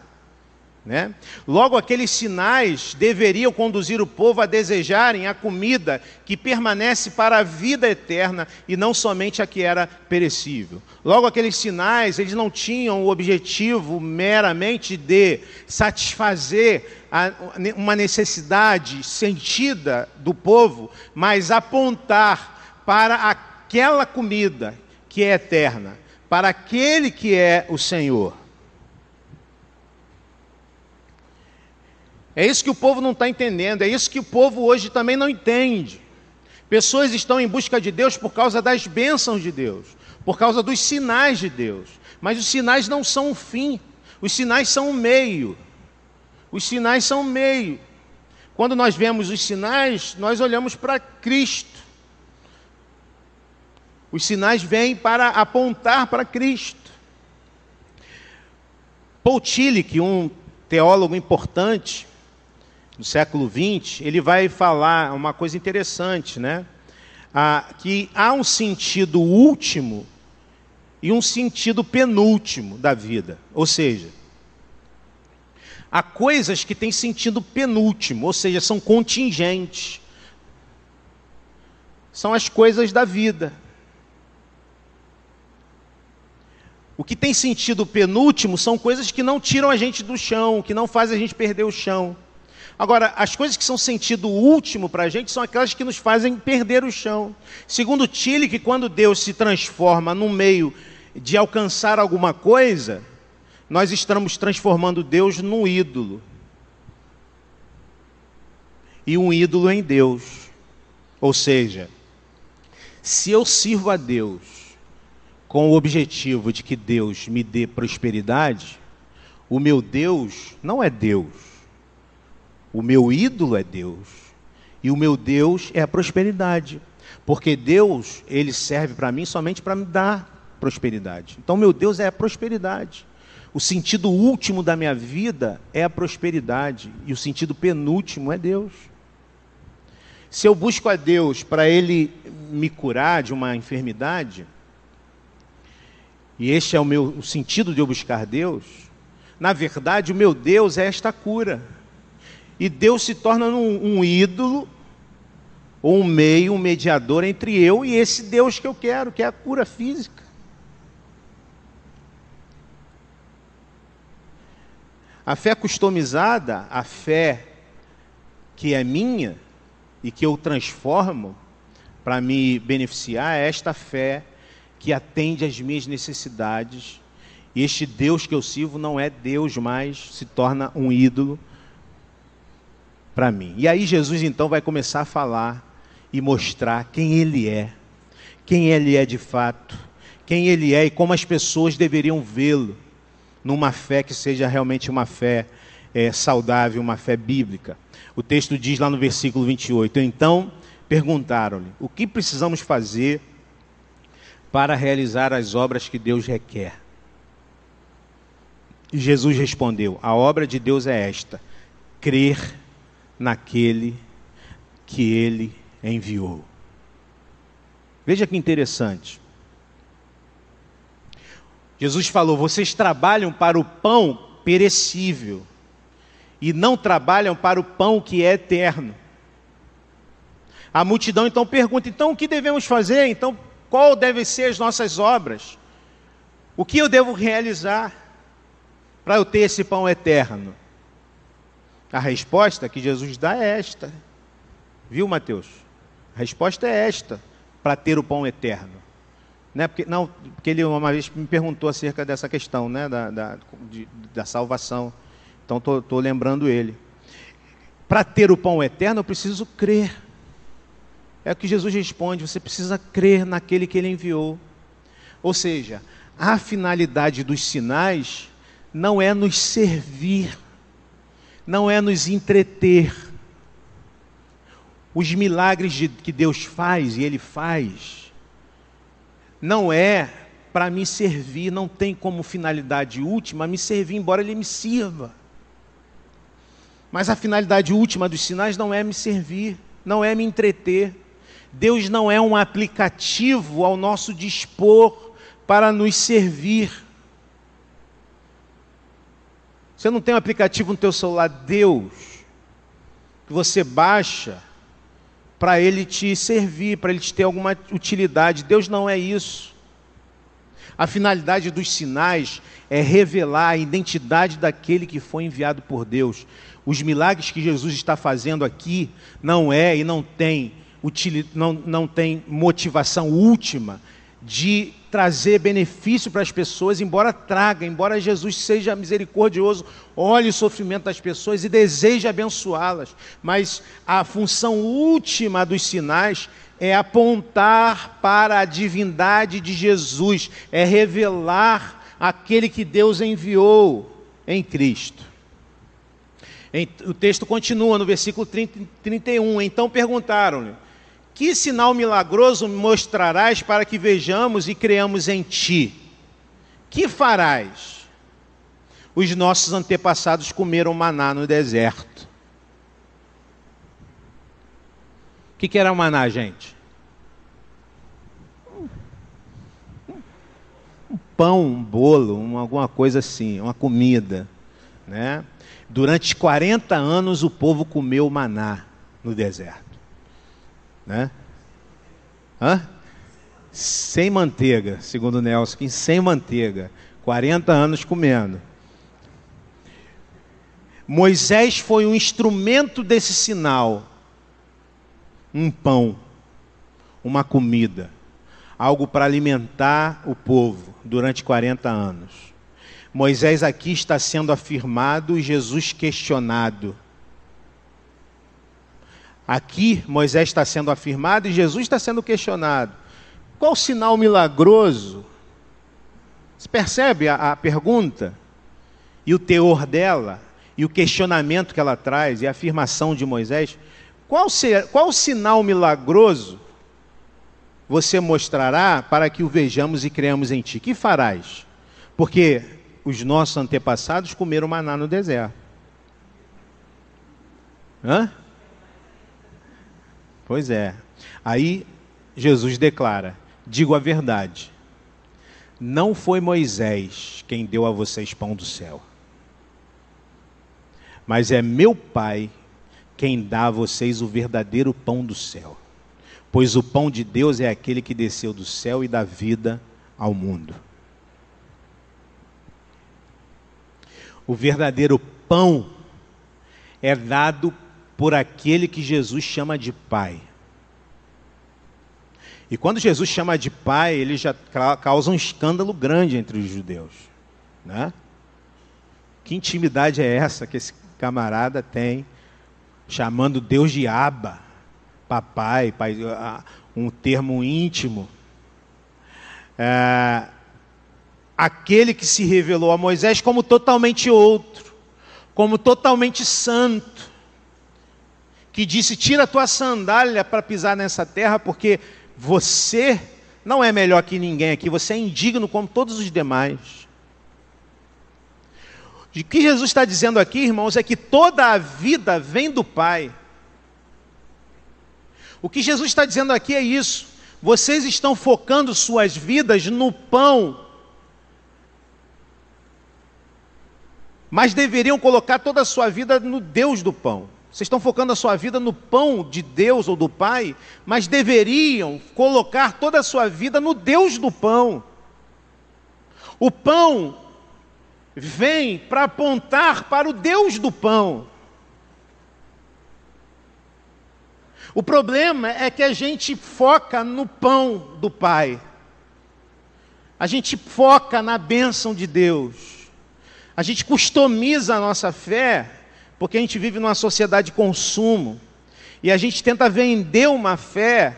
Né? Logo, aqueles sinais deveriam conduzir o povo a desejarem a comida que permanece para a vida eterna e não somente a que era perecível. Logo, aqueles sinais, eles não tinham o objetivo meramente de satisfazer a, uma necessidade sentida do povo, mas apontar para aquela comida que é eterna, para aquele que é o Senhor. É isso que o povo não está entendendo, é isso que o povo hoje também não entende. Pessoas estão em busca de Deus por causa das bênçãos de Deus, por causa dos sinais de Deus. Mas os sinais não são o fim, os sinais são o meio. Os sinais são o meio. Quando nós vemos os sinais, nós olhamos para Cristo. Os sinais vêm para apontar para Cristo. Paul Tillich, um teólogo importante, do século XX, ele vai falar uma coisa interessante, né? Ah, que há um sentido último e um sentido penúltimo da vida. Ou seja, há coisas que têm sentido penúltimo, ou seja, são contingentes. São as coisas da vida. O que tem sentido penúltimo são coisas que não tiram a gente do chão, que não fazem a gente perder o chão. Agora, as coisas que são sentido último para a gente são aquelas que nos fazem perder o chão. Segundo Tillich, quando Deus se transforma no meio de alcançar alguma coisa, nós estamos transformando Deus num ídolo. E um ídolo em Deus. Ou seja, se eu sirvo a Deus com o objetivo de que Deus me dê prosperidade, o meu Deus não é Deus. O meu ídolo é Deus. E o meu Deus é a prosperidade. Porque Deus, ele serve para mim somente para me dar prosperidade. Então, meu Deus é a prosperidade. O sentido último da minha vida é a prosperidade. E o sentido penúltimo é Deus. Se eu busco a Deus para Ele me curar de uma enfermidade, e este é o meu o sentido de eu buscar Deus, na verdade o meu Deus é esta cura. E Deus se torna um, um ídolo, ou um meio, um mediador entre eu e esse Deus que eu quero, que é a cura física. A fé customizada, a fé que é minha, e que eu transformo para me beneficiar é esta fé que atende às minhas necessidades. E este Deus que eu sirvo não é Deus mais, se torna um ídolo para mim. E aí Jesus então vai começar a falar e mostrar quem ele é, quem ele é de fato, quem ele é e como as pessoas deveriam vê-lo numa fé que seja realmente uma fé é, saudável, uma fé bíblica. O texto diz lá no versículo 28: Então perguntaram-lhe: O que precisamos fazer para realizar as obras que Deus requer? E Jesus respondeu: A obra de Deus é esta: crer naquele que ele enviou. Veja que interessante. Jesus falou: Vocês trabalham para o pão perecível e não trabalham para o pão que é eterno. A multidão então pergunta: então o que devemos fazer? Então, qual devem ser as nossas obras? O que eu devo realizar para eu ter esse pão eterno? A resposta que Jesus dá é esta. Viu, Mateus? A resposta é esta, para ter o pão eterno. Né? Porque, não, porque ele uma vez me perguntou acerca dessa questão né? da, da, de, da salvação. Então estou lembrando ele. Para ter o pão eterno, eu preciso crer. É o que Jesus responde: você precisa crer naquele que ele enviou. Ou seja, a finalidade dos sinais não é nos servir, não é nos entreter. Os milagres de, que Deus faz e Ele faz, não é para me servir, não tem como finalidade última me servir, embora Ele me sirva. Mas a finalidade última dos sinais não é me servir, não é me entreter. Deus não é um aplicativo ao nosso dispor para nos servir. Você não tem um aplicativo no teu celular Deus que você baixa para ele te servir, para ele te ter alguma utilidade. Deus não é isso. A finalidade dos sinais é revelar a identidade daquele que foi enviado por Deus. Os milagres que Jesus está fazendo aqui não é e não tem, não, não tem motivação última de trazer benefício para as pessoas, embora traga, embora Jesus seja misericordioso, olhe o sofrimento das pessoas e deseje abençoá-las. Mas a função última dos sinais é apontar para a divindade de Jesus, é revelar aquele que Deus enviou em Cristo. O texto continua no versículo 30, 31. Então perguntaram-lhe: Que sinal milagroso mostrarás para que vejamos e creamos em ti? Que farás? Os nossos antepassados comeram maná no deserto. O que, que era maná, gente? Um pão, um bolo, uma, alguma coisa assim, uma comida, né? Durante 40 anos o povo comeu maná no deserto. Né? Hã? sem manteiga, segundo Nelson, sem manteiga, 40 anos comendo. Moisés foi um instrumento desse sinal, um pão, uma comida, algo para alimentar o povo durante 40 anos. Moisés aqui está sendo afirmado e Jesus questionado. Aqui Moisés está sendo afirmado e Jesus está sendo questionado. Qual sinal milagroso? Você percebe a, a pergunta? E o teor dela? E o questionamento que ela traz? E a afirmação de Moisés? Qual, ser, qual sinal milagroso você mostrará para que o vejamos e creamos em ti? Que farás? Porque os nossos antepassados comeram maná no deserto. Hã? Pois é. Aí Jesus declara: Digo a verdade. Não foi Moisés quem deu a vocês pão do céu, mas é meu Pai quem dá a vocês o verdadeiro pão do céu. Pois o pão de Deus é aquele que desceu do céu e dá vida ao mundo. O verdadeiro pão é dado por aquele que Jesus chama de Pai. E quando Jesus chama de pai, ele já causa um escândalo grande entre os judeus. Né? Que intimidade é essa que esse camarada tem, chamando Deus de Aba, papai, pai, um termo íntimo? É, aquele que se revelou a Moisés como totalmente outro, como totalmente santo, que disse: Tira a tua sandália para pisar nessa terra, porque você não é melhor que ninguém aqui, você é indigno como todos os demais. O que Jesus está dizendo aqui, irmãos, é que toda a vida vem do Pai. O que Jesus está dizendo aqui é isso. Vocês estão focando suas vidas no pão, mas deveriam colocar toda a sua vida no Deus do pão. Vocês estão focando a sua vida no pão de Deus ou do Pai, mas deveriam colocar toda a sua vida no Deus do pão. O pão vem para apontar para o Deus do pão. O problema é que a gente foca no pão do Pai. A gente foca na bênção de Deus. A gente customiza a nossa fé porque a gente vive numa sociedade de consumo e a gente tenta vender uma fé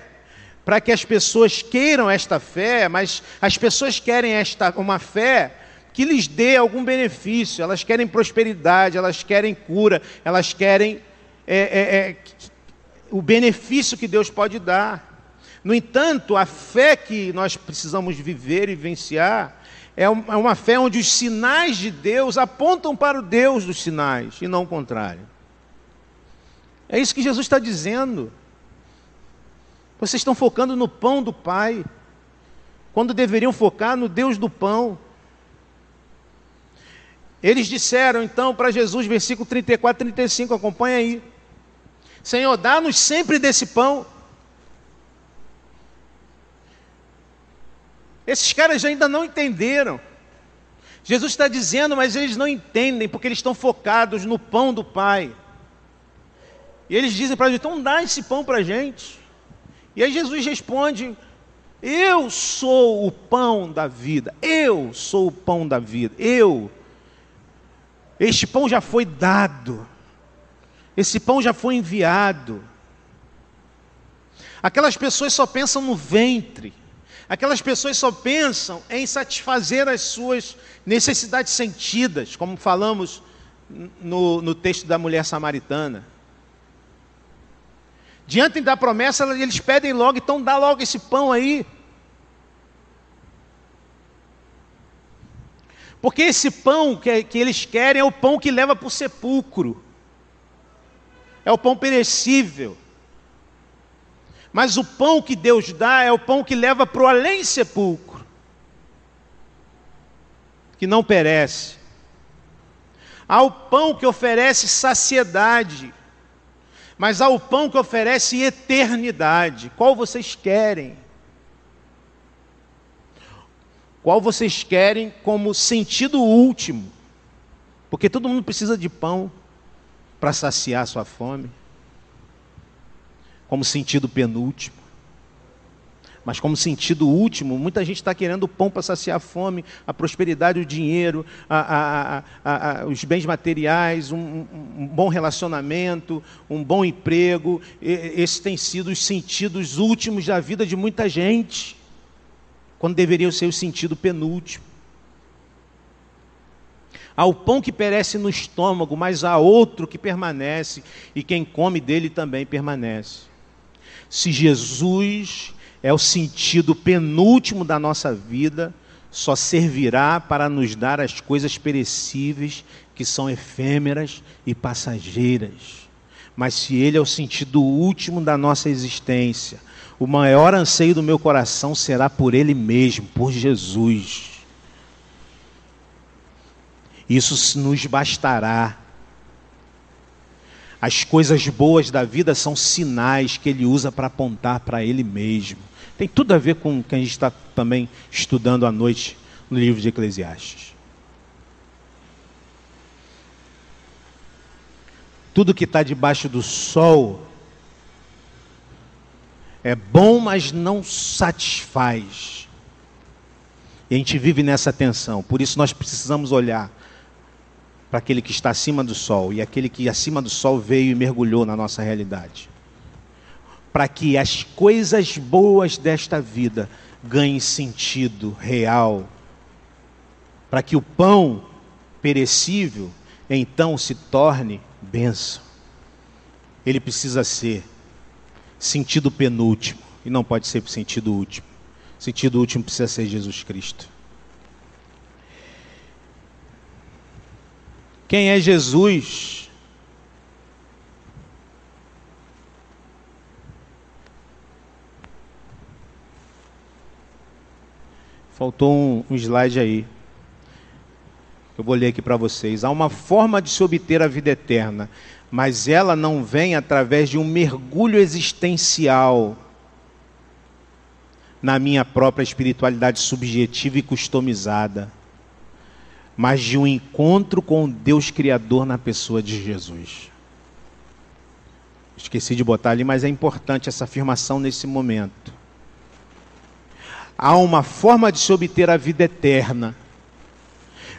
para que as pessoas queiram esta fé, mas as pessoas querem esta uma fé que lhes dê algum benefício, elas querem prosperidade, elas querem cura, elas querem é, é, é, o benefício que Deus pode dar. No entanto, a fé que nós precisamos viver e vivenciar é, é uma fé onde os sinais de Deus apontam para o Deus dos sinais e não o contrário. É isso que Jesus está dizendo. Vocês estão focando no pão do Pai, quando deveriam focar no Deus do pão. Eles disseram então para Jesus, versículo 34, 35, acompanha aí: Senhor, dá-nos sempre desse pão. Esses caras ainda não entenderam. Jesus está dizendo, mas eles não entendem, porque eles estão focados no pão do Pai. E eles dizem para Jesus: então dá esse pão para a gente. E aí Jesus responde: Eu sou o pão da vida. Eu sou o pão da vida. Eu. Este pão já foi dado. Esse pão já foi enviado. Aquelas pessoas só pensam no ventre. Aquelas pessoas só pensam em satisfazer as suas necessidades sentidas, como falamos no, no texto da mulher samaritana. Diante da promessa, eles pedem logo, então dá logo esse pão aí. Porque esse pão que, que eles querem é o pão que leva para o sepulcro, é o pão perecível. Mas o pão que Deus dá é o pão que leva para o além sepulcro, que não perece. Há o pão que oferece saciedade, mas há o pão que oferece eternidade. Qual vocês querem? Qual vocês querem como sentido último? Porque todo mundo precisa de pão para saciar sua fome. Como sentido penúltimo. Mas como sentido último, muita gente está querendo o pão para saciar a fome, a prosperidade, o dinheiro, a, a, a, os bens materiais, um, um, bom relacionamento, um bom emprego. Esses têm sido os sentidos últimos da vida de muita gente, quando deveriam ser o sentido penúltimo. Há o pão que perece no estômago, mas há outro que permanece, e quem come dele também permanece. Se Jesus é o sentido penúltimo da nossa vida, só servirá para nos dar as coisas perecíveis que são efêmeras e passageiras. Mas se Ele é o sentido último da nossa existência, o maior anseio do meu coração será por Ele mesmo, por Jesus. Isso nos bastará. As coisas boas da vida são sinais que Ele usa para apontar para Ele mesmo. Tem tudo a ver com o que a gente está também estudando à noite no livro de Eclesiastes. Tudo que está debaixo do sol é bom, mas não satisfaz. E a gente vive nessa tensão. Por isso nós precisamos olhar para aquele que está acima do sol e aquele que acima do sol veio e mergulhou na nossa realidade para que as coisas boas desta vida ganhem sentido real, para que o pão perecível então se torne bênção. Ele precisa ser sentido penúltimo e não pode ser sentido último. Sentido último precisa ser Jesus Cristo. Quem é Jesus? Faltou um, um slide aí. Eu vou ler aqui para vocês. Há uma forma de se obter a vida eterna, mas ela não vem através de um mergulho existencial na minha própria espiritualidade subjetiva e customizada, mas de um encontro com o Deus Criador na pessoa de Jesus. Esqueci de botar ali, mas é importante essa afirmação nesse momento há uma forma de se obter a vida eterna,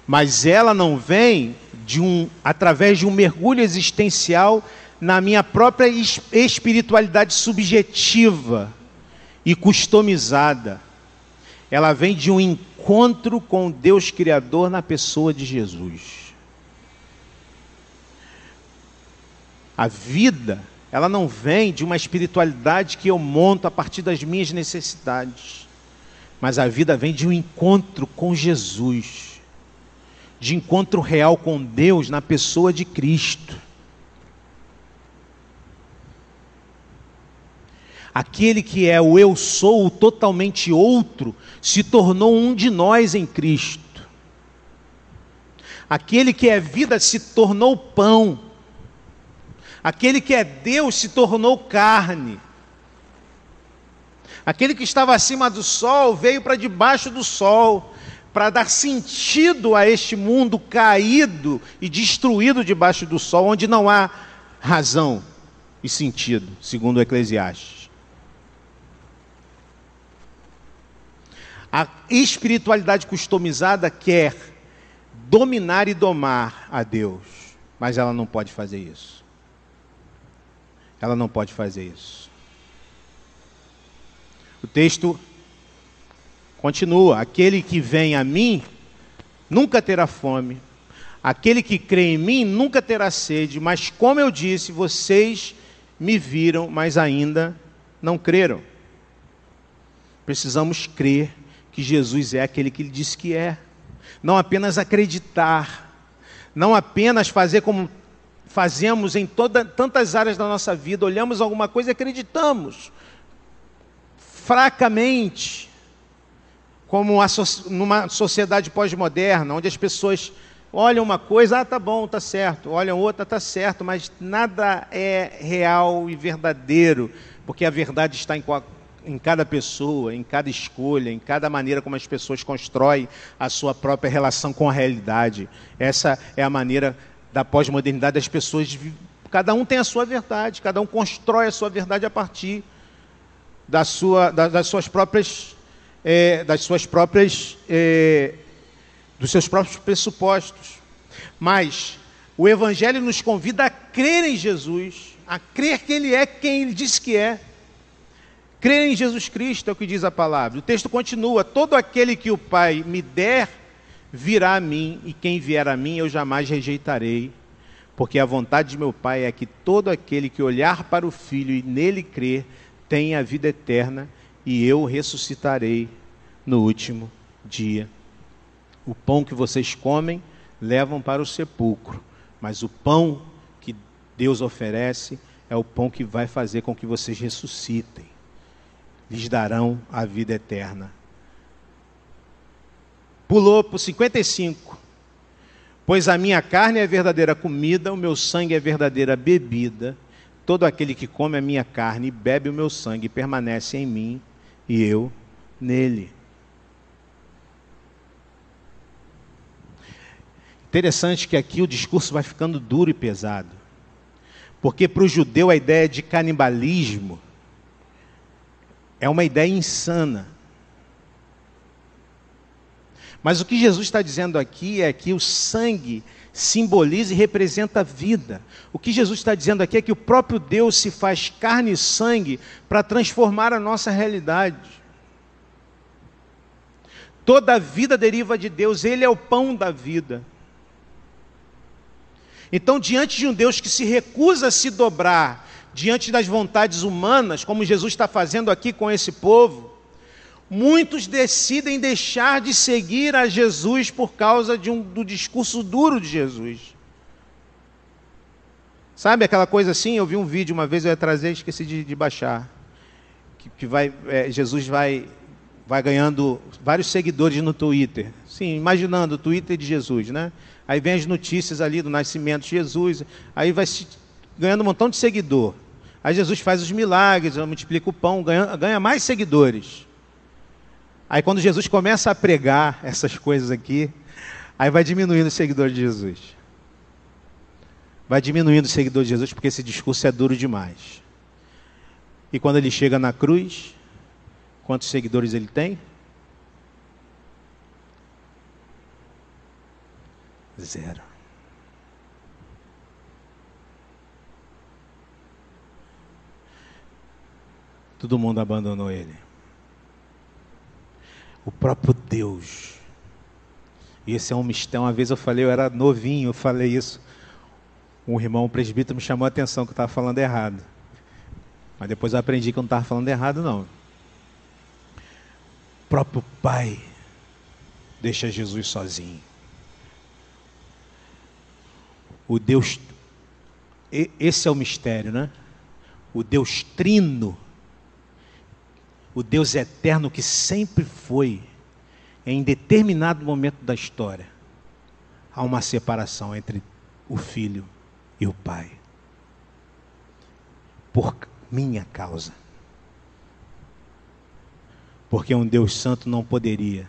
mas ela não vem de um através de um mergulho existencial na minha própria espiritualidade subjetiva e customizada. Ela vem de um encontro com Deus Criador na pessoa de Jesus. A vida, ela não vem de uma espiritualidade que eu monto a partir das minhas necessidades. Mas a vida vem de um encontro com Jesus, de encontro real com Deus na pessoa de Cristo. Aquele que é o eu sou, o totalmente outro, se tornou um de nós em Cristo. Aquele que é vida se tornou pão. Aquele que é Deus se tornou carne. Aquele que estava acima do sol veio para debaixo do sol, para dar sentido a este mundo caído e destruído debaixo do sol, onde não há razão e sentido, segundo o Eclesiastes. A espiritualidade customizada quer dominar e domar a Deus, mas ela não pode fazer isso. Ela não pode fazer isso. O texto continua: aquele que vem a mim nunca terá fome, aquele que crê em mim nunca terá sede, mas como eu disse, vocês me viram, mas ainda não creram. Precisamos crer que Jesus é aquele que ele disse que é, não apenas acreditar, não apenas fazer como fazemos em toda, tantas áreas da nossa vida, olhamos alguma coisa e acreditamos fracamente, como numa sociedade pós-moderna, onde as pessoas olham uma coisa, ah, tá bom, tá certo, olham outra, tá certo, mas nada é real e verdadeiro, porque a verdade está em, em cada pessoa, em cada escolha, em cada maneira como as pessoas constroem a sua própria relação com a realidade. Essa é a maneira da pós-modernidade das pessoas. Cada um tem a sua verdade, cada um constrói a sua verdade a partir da sua, da, das suas próprias, é, das suas próprias, é, dos seus próprios pressupostos. Mas o Evangelho nos convida a crer em Jesus, a crer que Ele é quem Ele disse que é. Crer em Jesus Cristo é o que diz a palavra. O texto continua: Todo aquele que o Pai me der virá a mim, e quem vier a mim eu jamais rejeitarei. Porque a vontade de meu Pai é que todo aquele que olhar para o Filho e nele crer tenha a vida eterna, e eu ressuscitarei no último dia. O pão que vocês comem levam para o sepulcro, mas o pão que Deus oferece é o pão que vai fazer com que vocês ressuscitem lhes darão a vida eterna. Pulou para o 55. Pois a minha carne é verdadeira comida, o meu sangue é verdadeira bebida. Todo aquele que come a minha carne e bebe o meu sangue permanece em mim e eu nele. Interessante que aqui o discurso vai ficando duro e pesado. Porque para o judeu a ideia de canibalismo é uma ideia insana. Mas o que Jesus está dizendo aqui é que o sangue simboliza e representa a vida. O que Jesus está dizendo aqui é que o próprio Deus se faz carne e sangue para transformar a nossa realidade. Toda a vida deriva de Deus, Ele é o pão da vida. Então, diante de um Deus que se recusa a se dobrar diante das vontades humanas, como Jesus está fazendo aqui com esse povo, muitos decidem deixar de seguir a Jesus por causa um, do discurso duro de Jesus. Sabe aquela coisa assim? Eu vi um vídeo uma vez, eu ia trazer, esqueci de, de baixar. Que, que vai, é, Jesus vai, vai ganhando vários seguidores no Twitter. Sim, imaginando o Twitter de Jesus, né? Aí vem as notícias ali do nascimento de Jesus, aí vai se ganhando um montão de seguidor. Aí Jesus faz os milagres, multiplica o pão, ganha, ganha mais seguidores. Aí quando Jesus começa a pregar essas coisas aqui, aí vai diminuindo os seguidores de Jesus. Vai diminuindo os seguidores de Jesus porque esse discurso é duro demais. E quando ele chega na cruz, quantos seguidores ele tem? Zero. Todo mundo abandonou ele. O próprio Deus. E esse é um mistério. Uma vez eu falei, eu era novinho, eu falei isso. Um irmão um presbítero me chamou a atenção que eu estava falando errado. Mas depois eu aprendi que eu não estava falando errado, não. O próprio Pai deixa Jesus sozinho. O Deus. Esse é o mistério, né? O Deus Trino o Deus eterno que sempre foi, em determinado momento da história, há uma separação entre o filho e o pai. Por minha causa. Porque um Deus santo não poderia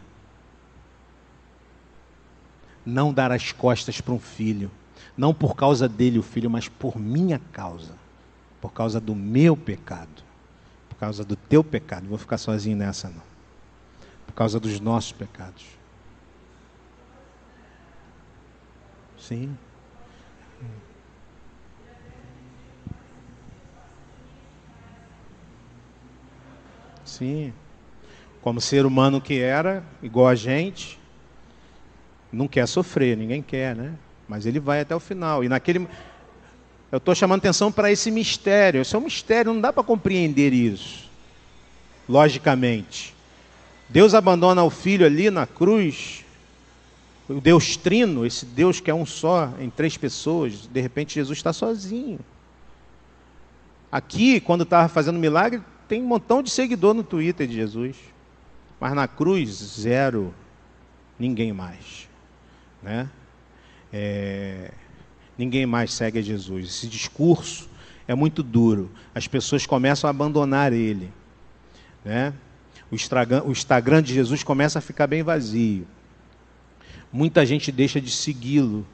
não dar as costas para um filho, não por causa dele o filho, mas por minha causa, por causa do meu pecado por causa do teu pecado. Não vou ficar sozinho nessa, não. Por causa dos nossos pecados. Sim. Sim. Como ser humano que era, igual a gente, não quer sofrer, ninguém quer, né? Mas ele vai até o final. E naquele eu estou chamando atenção para esse mistério. Isso é um mistério, não dá para compreender isso, logicamente. Deus abandona o filho ali na cruz, o Deus trino, esse Deus que é um só, em três pessoas, de repente Jesus está sozinho. Aqui, quando estava fazendo milagre, tem um montão de seguidor no Twitter de Jesus. Mas na cruz, zero, ninguém mais. Né? É ninguém mais segue a Jesus. Esse discurso é muito duro. As pessoas começam a abandonar ele. Né? O, Instagram, o Instagram de Jesus começa a ficar bem vazio. Muita gente deixa de segui-lo.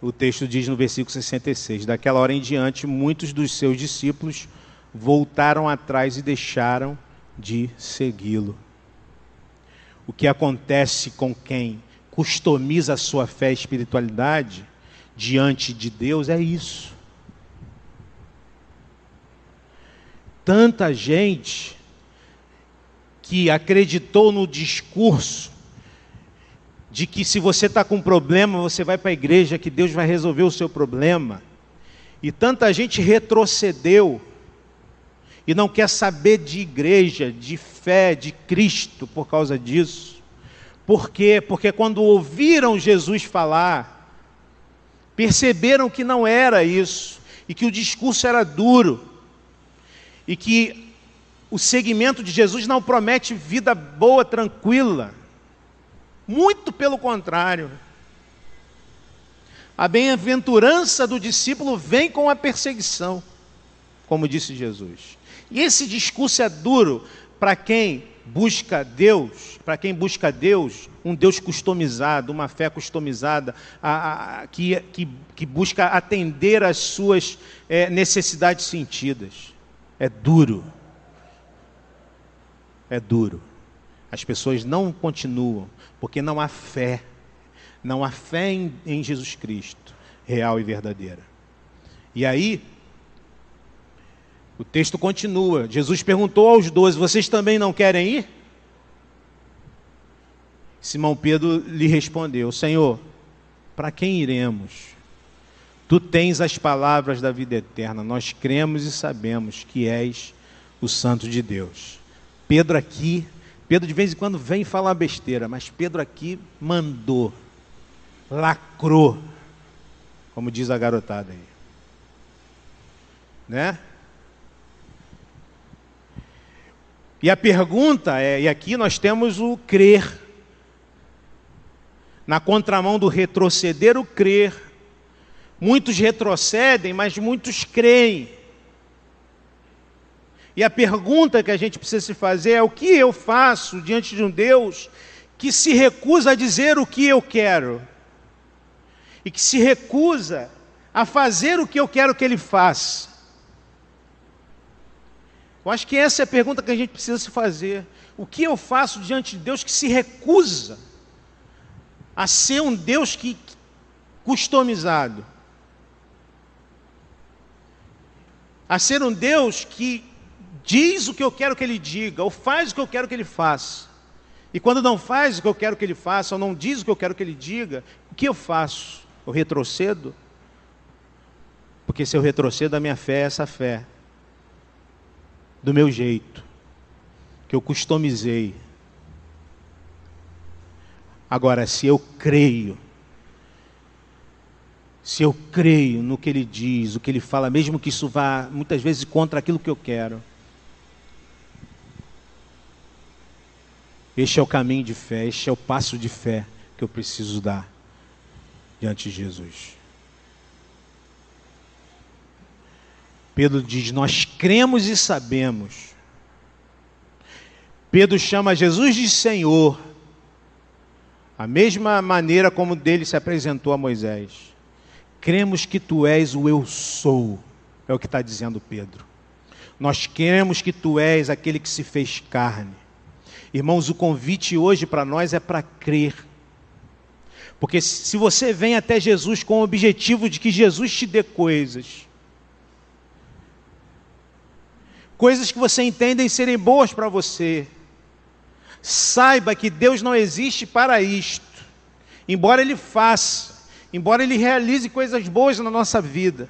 O texto diz no versículo 66: Daquela hora em diante, muitos dos seus discípulos voltaram atrás e deixaram de segui-lo. O que acontece com quem customiza a sua fé e espiritualidade diante de Deus é isso. Tanta gente que acreditou no discurso de que se você está com problema, você vai para a igreja, que Deus vai resolver o seu problema. E tanta gente retrocedeu e não quer saber de igreja, de fé, de Cristo por causa disso. Por quê? Porque quando ouviram Jesus falar, perceberam que não era isso, e que o discurso era duro, e que o segmento de Jesus não promete vida boa, tranquila. Muito pelo contrário. A bem-aventurança do discípulo vem com a perseguição, como disse Jesus. E esse discurso é duro para quem busca Deus, para quem busca Deus, um Deus customizado, uma fé customizada, a, a, que, que, que, busca atender às suas é, necessidades sentidas. É duro. É duro. As pessoas não continuam, porque não há fé. Não há fé em, em Jesus Cristo, real e verdadeira. E aí, o texto continua. Jesus perguntou aos doze: Vocês também não querem ir? Simão Pedro lhe respondeu: Senhor, para quem iremos? Tu tens as palavras da vida eterna. Nós cremos e sabemos que és o Santo de Deus. Pedro aqui, Pedro de vez em quando vem falar besteira, mas Pedro aqui mandou, lacrou, como diz a garotada aí. Né? E a pergunta é, e aqui nós temos o crer. Na contramão do retroceder, o crer. Muitos retrocedem, mas muitos creem. E a pergunta que a gente precisa se fazer é: o que eu faço diante de um Deus que se recusa a dizer o que eu quero? E que se recusa a fazer o que eu quero que ele faça? Eu acho que essa é a pergunta que a gente precisa se fazer. O que eu faço diante de Deus que se recusa a ser um Deus que customizado? A ser um Deus que diz o que eu quero que ele diga, ou faz o que eu quero que ele faça. E quando não faz o que eu quero que ele faça, ou não diz o que eu quero que ele diga, o que eu faço? Eu retrocedo? Porque se eu retrocedo, a minha fé é essa fé do meu jeito, que eu customizei. Agora, se eu creio, se eu creio no que ele diz, o que ele fala, mesmo que isso vá muitas vezes contra aquilo que eu quero, este é o caminho de fé, este é o passo de fé que eu preciso dar diante de Jesus. Pedro diz: Nós cremos e sabemos. Pedro chama Jesus de Senhor, a mesma maneira como dele se apresentou a Moisés. Cremos que tu és o eu sou, é o que está dizendo Pedro. Nós cremos que tu és aquele que se fez carne. Irmãos, o convite hoje para nós é para crer. Porque se você vem até Jesus com o objetivo de que Jesus te dê coisas, coisas que você entende serem boas para você. Saiba que Deus não existe para isto, embora Ele faça, embora Ele realize coisas boas na nossa vida.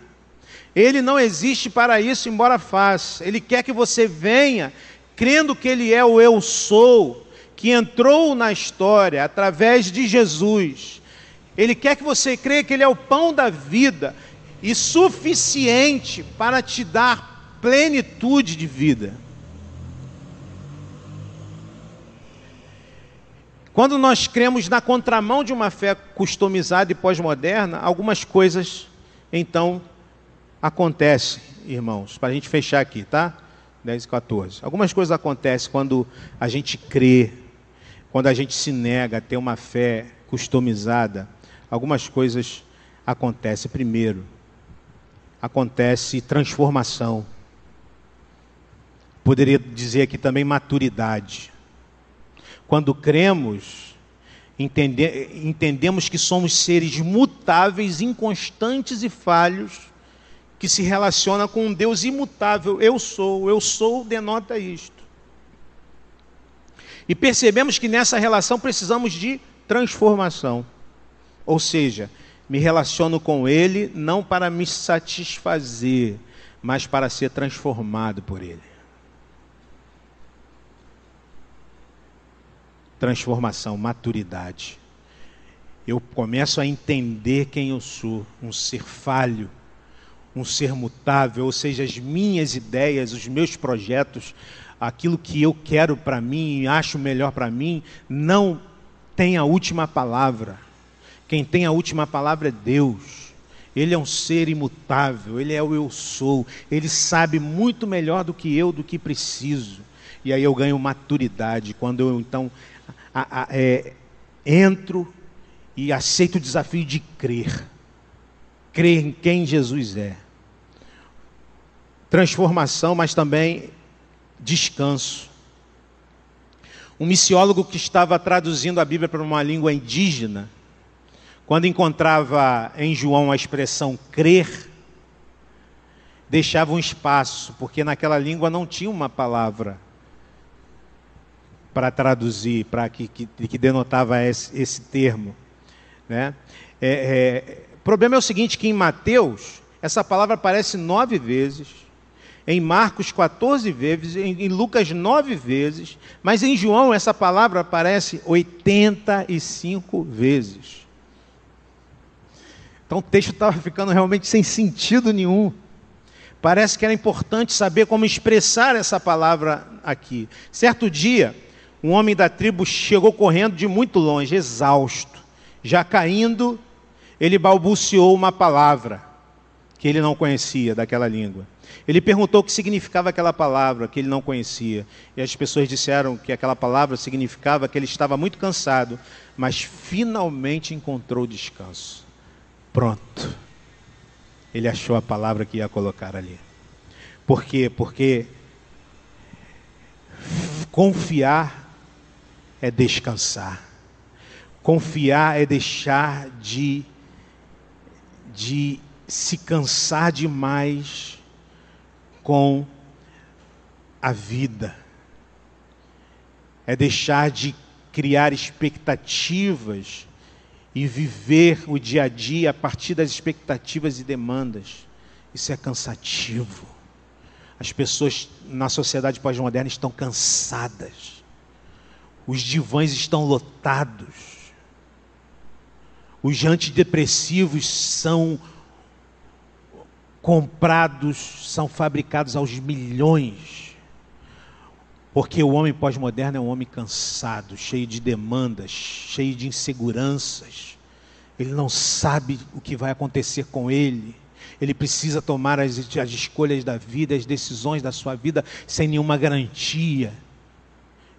Ele não existe para isso, embora faça. Ele quer que você venha crendo que Ele é o Eu Sou, que entrou na história através de Jesus. Ele quer que você creia que Ele é o pão da vida e suficiente para te dar plenitude de vida. Quando nós cremos na contramão de uma fé customizada e pós-moderna, algumas coisas então acontecem irmãos, para a gente fechar aqui, tá? 10 e 14. Algumas coisas acontecem quando a gente crê, quando a gente se nega a ter uma fé customizada. Algumas coisas acontecem. Primeiro, acontece transformação. Poderia dizer aqui também maturidade. Quando cremos, entende, entendemos que somos seres mutáveis, inconstantes e falhos, que se relaciona com um Deus imutável. Eu sou, eu sou, denota isto. E percebemos que nessa relação precisamos de transformação. Ou seja, me relaciono com Ele não para me satisfazer, mas para ser transformado por Ele. Transformação, maturidade. Eu começo a entender quem eu sou, um ser falho, um ser mutável, ou seja, as minhas ideias, os meus projetos, aquilo que eu quero para mim e acho melhor para mim, não tem a última palavra quem tem a última palavra é Deus. Ele é um ser imutável, ele é o eu sou. Ele sabe muito melhor do que eu, do que preciso. E aí eu ganho maturidade quando eu então a, a, é, entro e aceito o desafio de crer. Crer em quem Jesus é. Transformação, mas também descanso. Um missiólogo que estava traduzindo a Bíblia para uma língua indígena, quando encontrava em João a expressão crer, deixava um espaço, porque naquela língua não tinha uma palavra para traduzir, para que, que, que, denotava esse, esse termo. Né? É, é, o problema é o seguinte, que em Mateus, essa palavra aparece nove vezes, em Marcos 14 vezes, em, em Lucas nove vezes, mas em João essa palavra aparece 85 vezes. Então o texto estava ficando realmente sem sentido nenhum. Parece que era importante saber como expressar essa palavra aqui. Certo dia, um homem da tribo chegou correndo de muito longe, exausto. Já caindo, ele balbuciou uma palavra que ele não conhecia daquela língua. Ele perguntou o que significava aquela palavra que ele não conhecia. E as pessoas disseram que aquela palavra significava que ele estava muito cansado, mas finalmente encontrou descanso. Pronto. Ele achou a palavra que ia colocar ali. Por quê? Porque confiar é descansar. Confiar é deixar de, de se cansar demais com a vida. É deixar de criar expectativas e viver o dia a dia a partir das expectativas e demandas. Isso é cansativo. As pessoas na sociedade pós-moderna estão cansadas. Os divãs estão lotados. Os antidepressivos são comprados, são fabricados aos milhões. Porque o homem pós-moderno é um homem cansado, cheio de demandas, cheio de inseguranças. Ele não sabe o que vai acontecer com ele. Ele precisa tomar as, as escolhas da vida, as decisões da sua vida, sem nenhuma garantia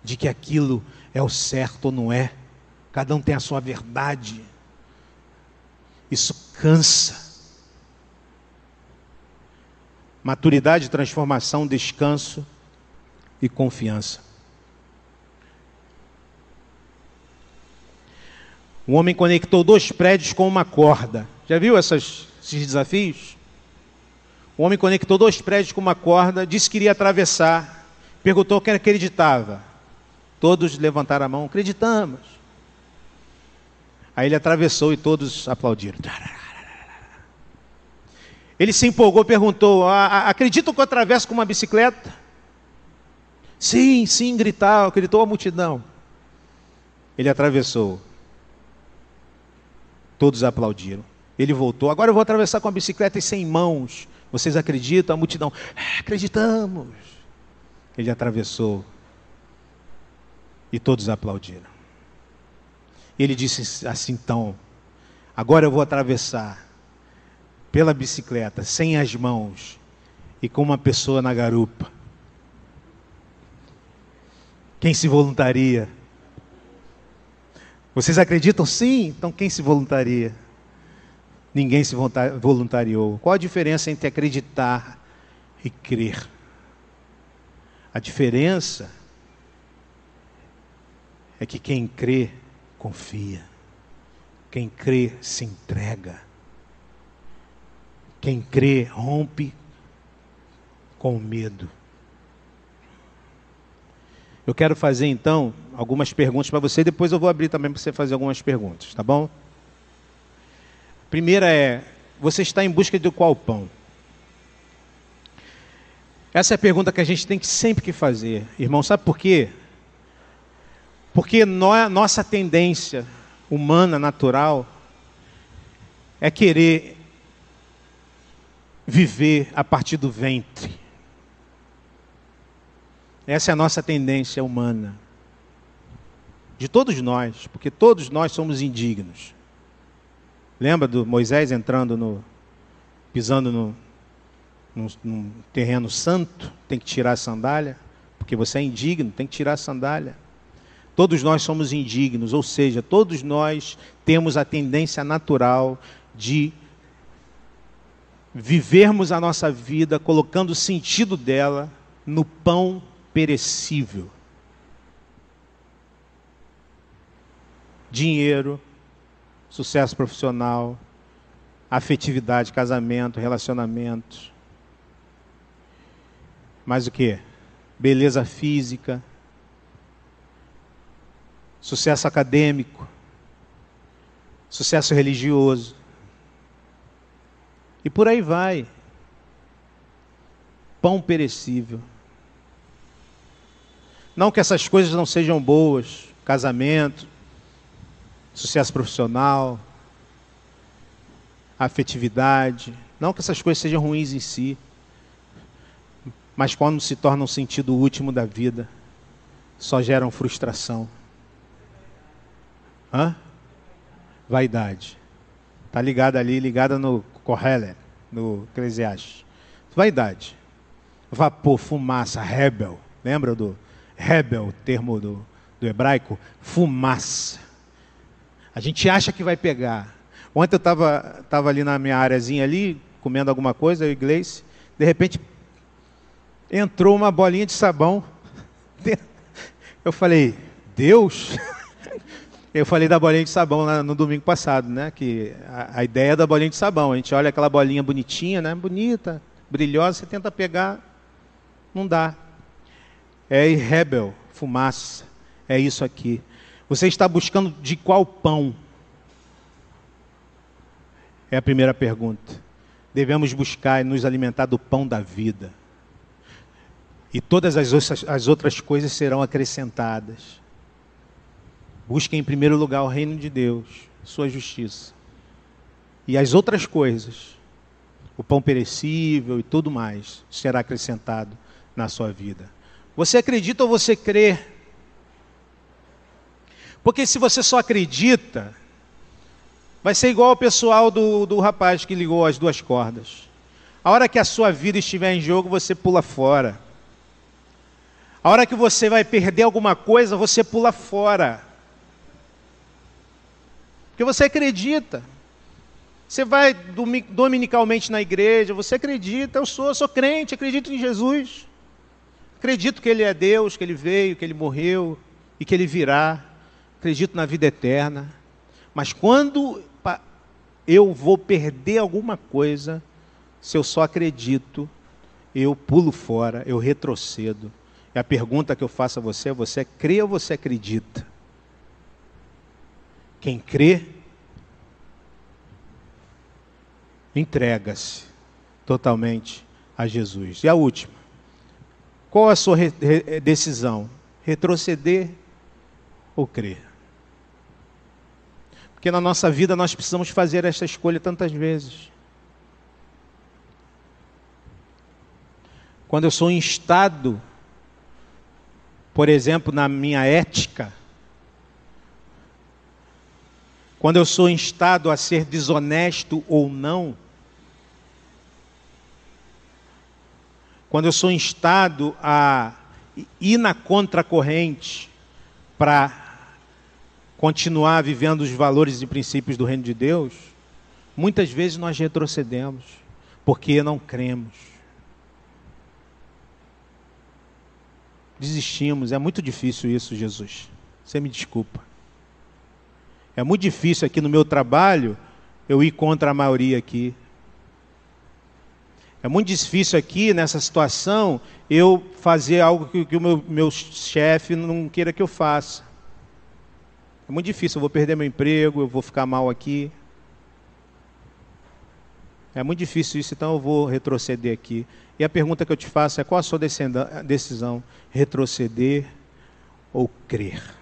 de que aquilo é o certo ou não é. Cada um tem a sua verdade. Isso cansa. Maturidade, transformação, descanso e confiança. Um homem conectou dois prédios com uma corda. Já viu essas, esses desafios? O homem conectou dois prédios com uma corda, disse que iria atravessar, perguntou quem acreditava. Todos levantaram a mão, acreditamos. Aí ele atravessou e todos aplaudiram. Ele se empolgou, perguntou: acreditam que eu atravesso com uma bicicleta? Sim, sim, gritar, gritou a multidão. Ele atravessou. Todos aplaudiram. Ele voltou. Agora eu vou atravessar com a bicicleta e sem mãos. Vocês acreditam? A multidão. É, acreditamos. Ele atravessou. E todos aplaudiram. Ele disse assim: então, agora eu vou atravessar pela bicicleta, sem as mãos, e com uma pessoa na garupa. Quem se voluntaria? Vocês acreditam sim? Então quem se voluntaria? Ninguém se voluntariou. Qual a diferença entre acreditar e crer? A diferença é que quem crê, confia. Quem crê, se entrega. Quem crê, rompe com medo. Eu quero fazer então algumas perguntas para você, depois eu vou abrir também para você fazer algumas perguntas, tá bom? Primeira é: você está em busca de qual pão? Essa é a pergunta que a gente tem que sempre que fazer, irmão. Sabe por quê? Porque no, nossa tendência humana, natural, é querer viver a partir do ventre. Essa é a nossa tendência humana. De todos nós, porque todos nós somos indignos. Lembra do Moisés entrando no. pisando no, num, num terreno santo? Tem que tirar a sandália? Porque você é indigno, tem que tirar a sandália. Todos nós somos indignos, ou seja, todos nós temos a tendência natural de vivermos a nossa vida colocando o sentido dela no pão perecível. Dinheiro, sucesso profissional, afetividade, casamento, relacionamentos. Mais o que? Beleza física, sucesso acadêmico, sucesso religioso. E por aí vai. Pão perecível. Não que essas coisas não sejam boas, casamento, sucesso profissional, afetividade, não que essas coisas sejam ruins em si, mas quando se tornam sentido último da vida, só geram frustração. Hã? Vaidade. Está ligada ali, ligada no Correler, no Eclesiastes. Vaidade. Vapor, fumaça, rebel. Lembra do rebel, termo do, do hebraico? Fumaça. A gente acha que vai pegar. Ontem eu estava tava ali na minha áreazinha ali, comendo alguma coisa, eu e Gleice, de repente entrou uma bolinha de sabão. Eu falei, Deus? Eu falei da bolinha de sabão no domingo passado, né? Que a, a, ideia da bolinha de sabão, a gente olha aquela bolinha bonitinha, né? Bonita, brilhosa, você tenta pegar, não dá. É rebel, fumaça. É isso aqui. Você está buscando de qual pão? É a primeira pergunta. Devemos buscar e nos alimentar do pão da vida. E todas as outras coisas serão acrescentadas. Busquem em primeiro lugar o reino de Deus, sua justiça. E as outras coisas, o pão perecível e tudo mais, será acrescentado na sua vida. Você acredita ou você crê? Porque se você só acredita, vai ser igual ao pessoal do, do rapaz que ligou as duas cordas. A hora que a sua vida estiver em jogo, você pula fora. A hora que você vai perder alguma coisa, você pula fora. Porque você acredita. Você vai dominicalmente na igreja, você acredita, eu sou, eu sou crente, acredito em Jesus. Acredito que Ele é Deus, que Ele veio, que Ele morreu e que Ele virá. Acredito na vida eterna. Mas quando eu vou perder alguma coisa, se eu só acredito, eu pulo fora, eu retrocedo. E a pergunta que eu faço a você é: você crê ou você acredita? Quem crê, entrega-se totalmente a Jesus. E a última, qual a sua re re decisão? Retroceder ou crer? Porque na nossa vida nós precisamos fazer essa escolha tantas vezes. Quando eu sou instado, por exemplo, na minha ética, quando eu sou instado a ser desonesto ou não, quando eu sou instado a ir na contracorrente para continuar vivendo os valores e princípios do reino de Deus, muitas vezes nós retrocedemos, porque não cremos. Desistimos, é muito difícil isso, Jesus. Você me desculpa. É muito difícil aqui no meu trabalho eu ir contra a maioria aqui. É muito difícil aqui, nessa situação, eu fazer algo que, que o meu, meu chefe não queira que eu faça. É muito difícil, eu vou perder meu emprego, eu vou ficar mal aqui. É muito difícil isso, então eu vou retroceder aqui. E a pergunta que eu te faço é: qual a sua decisão? Retroceder ou crer?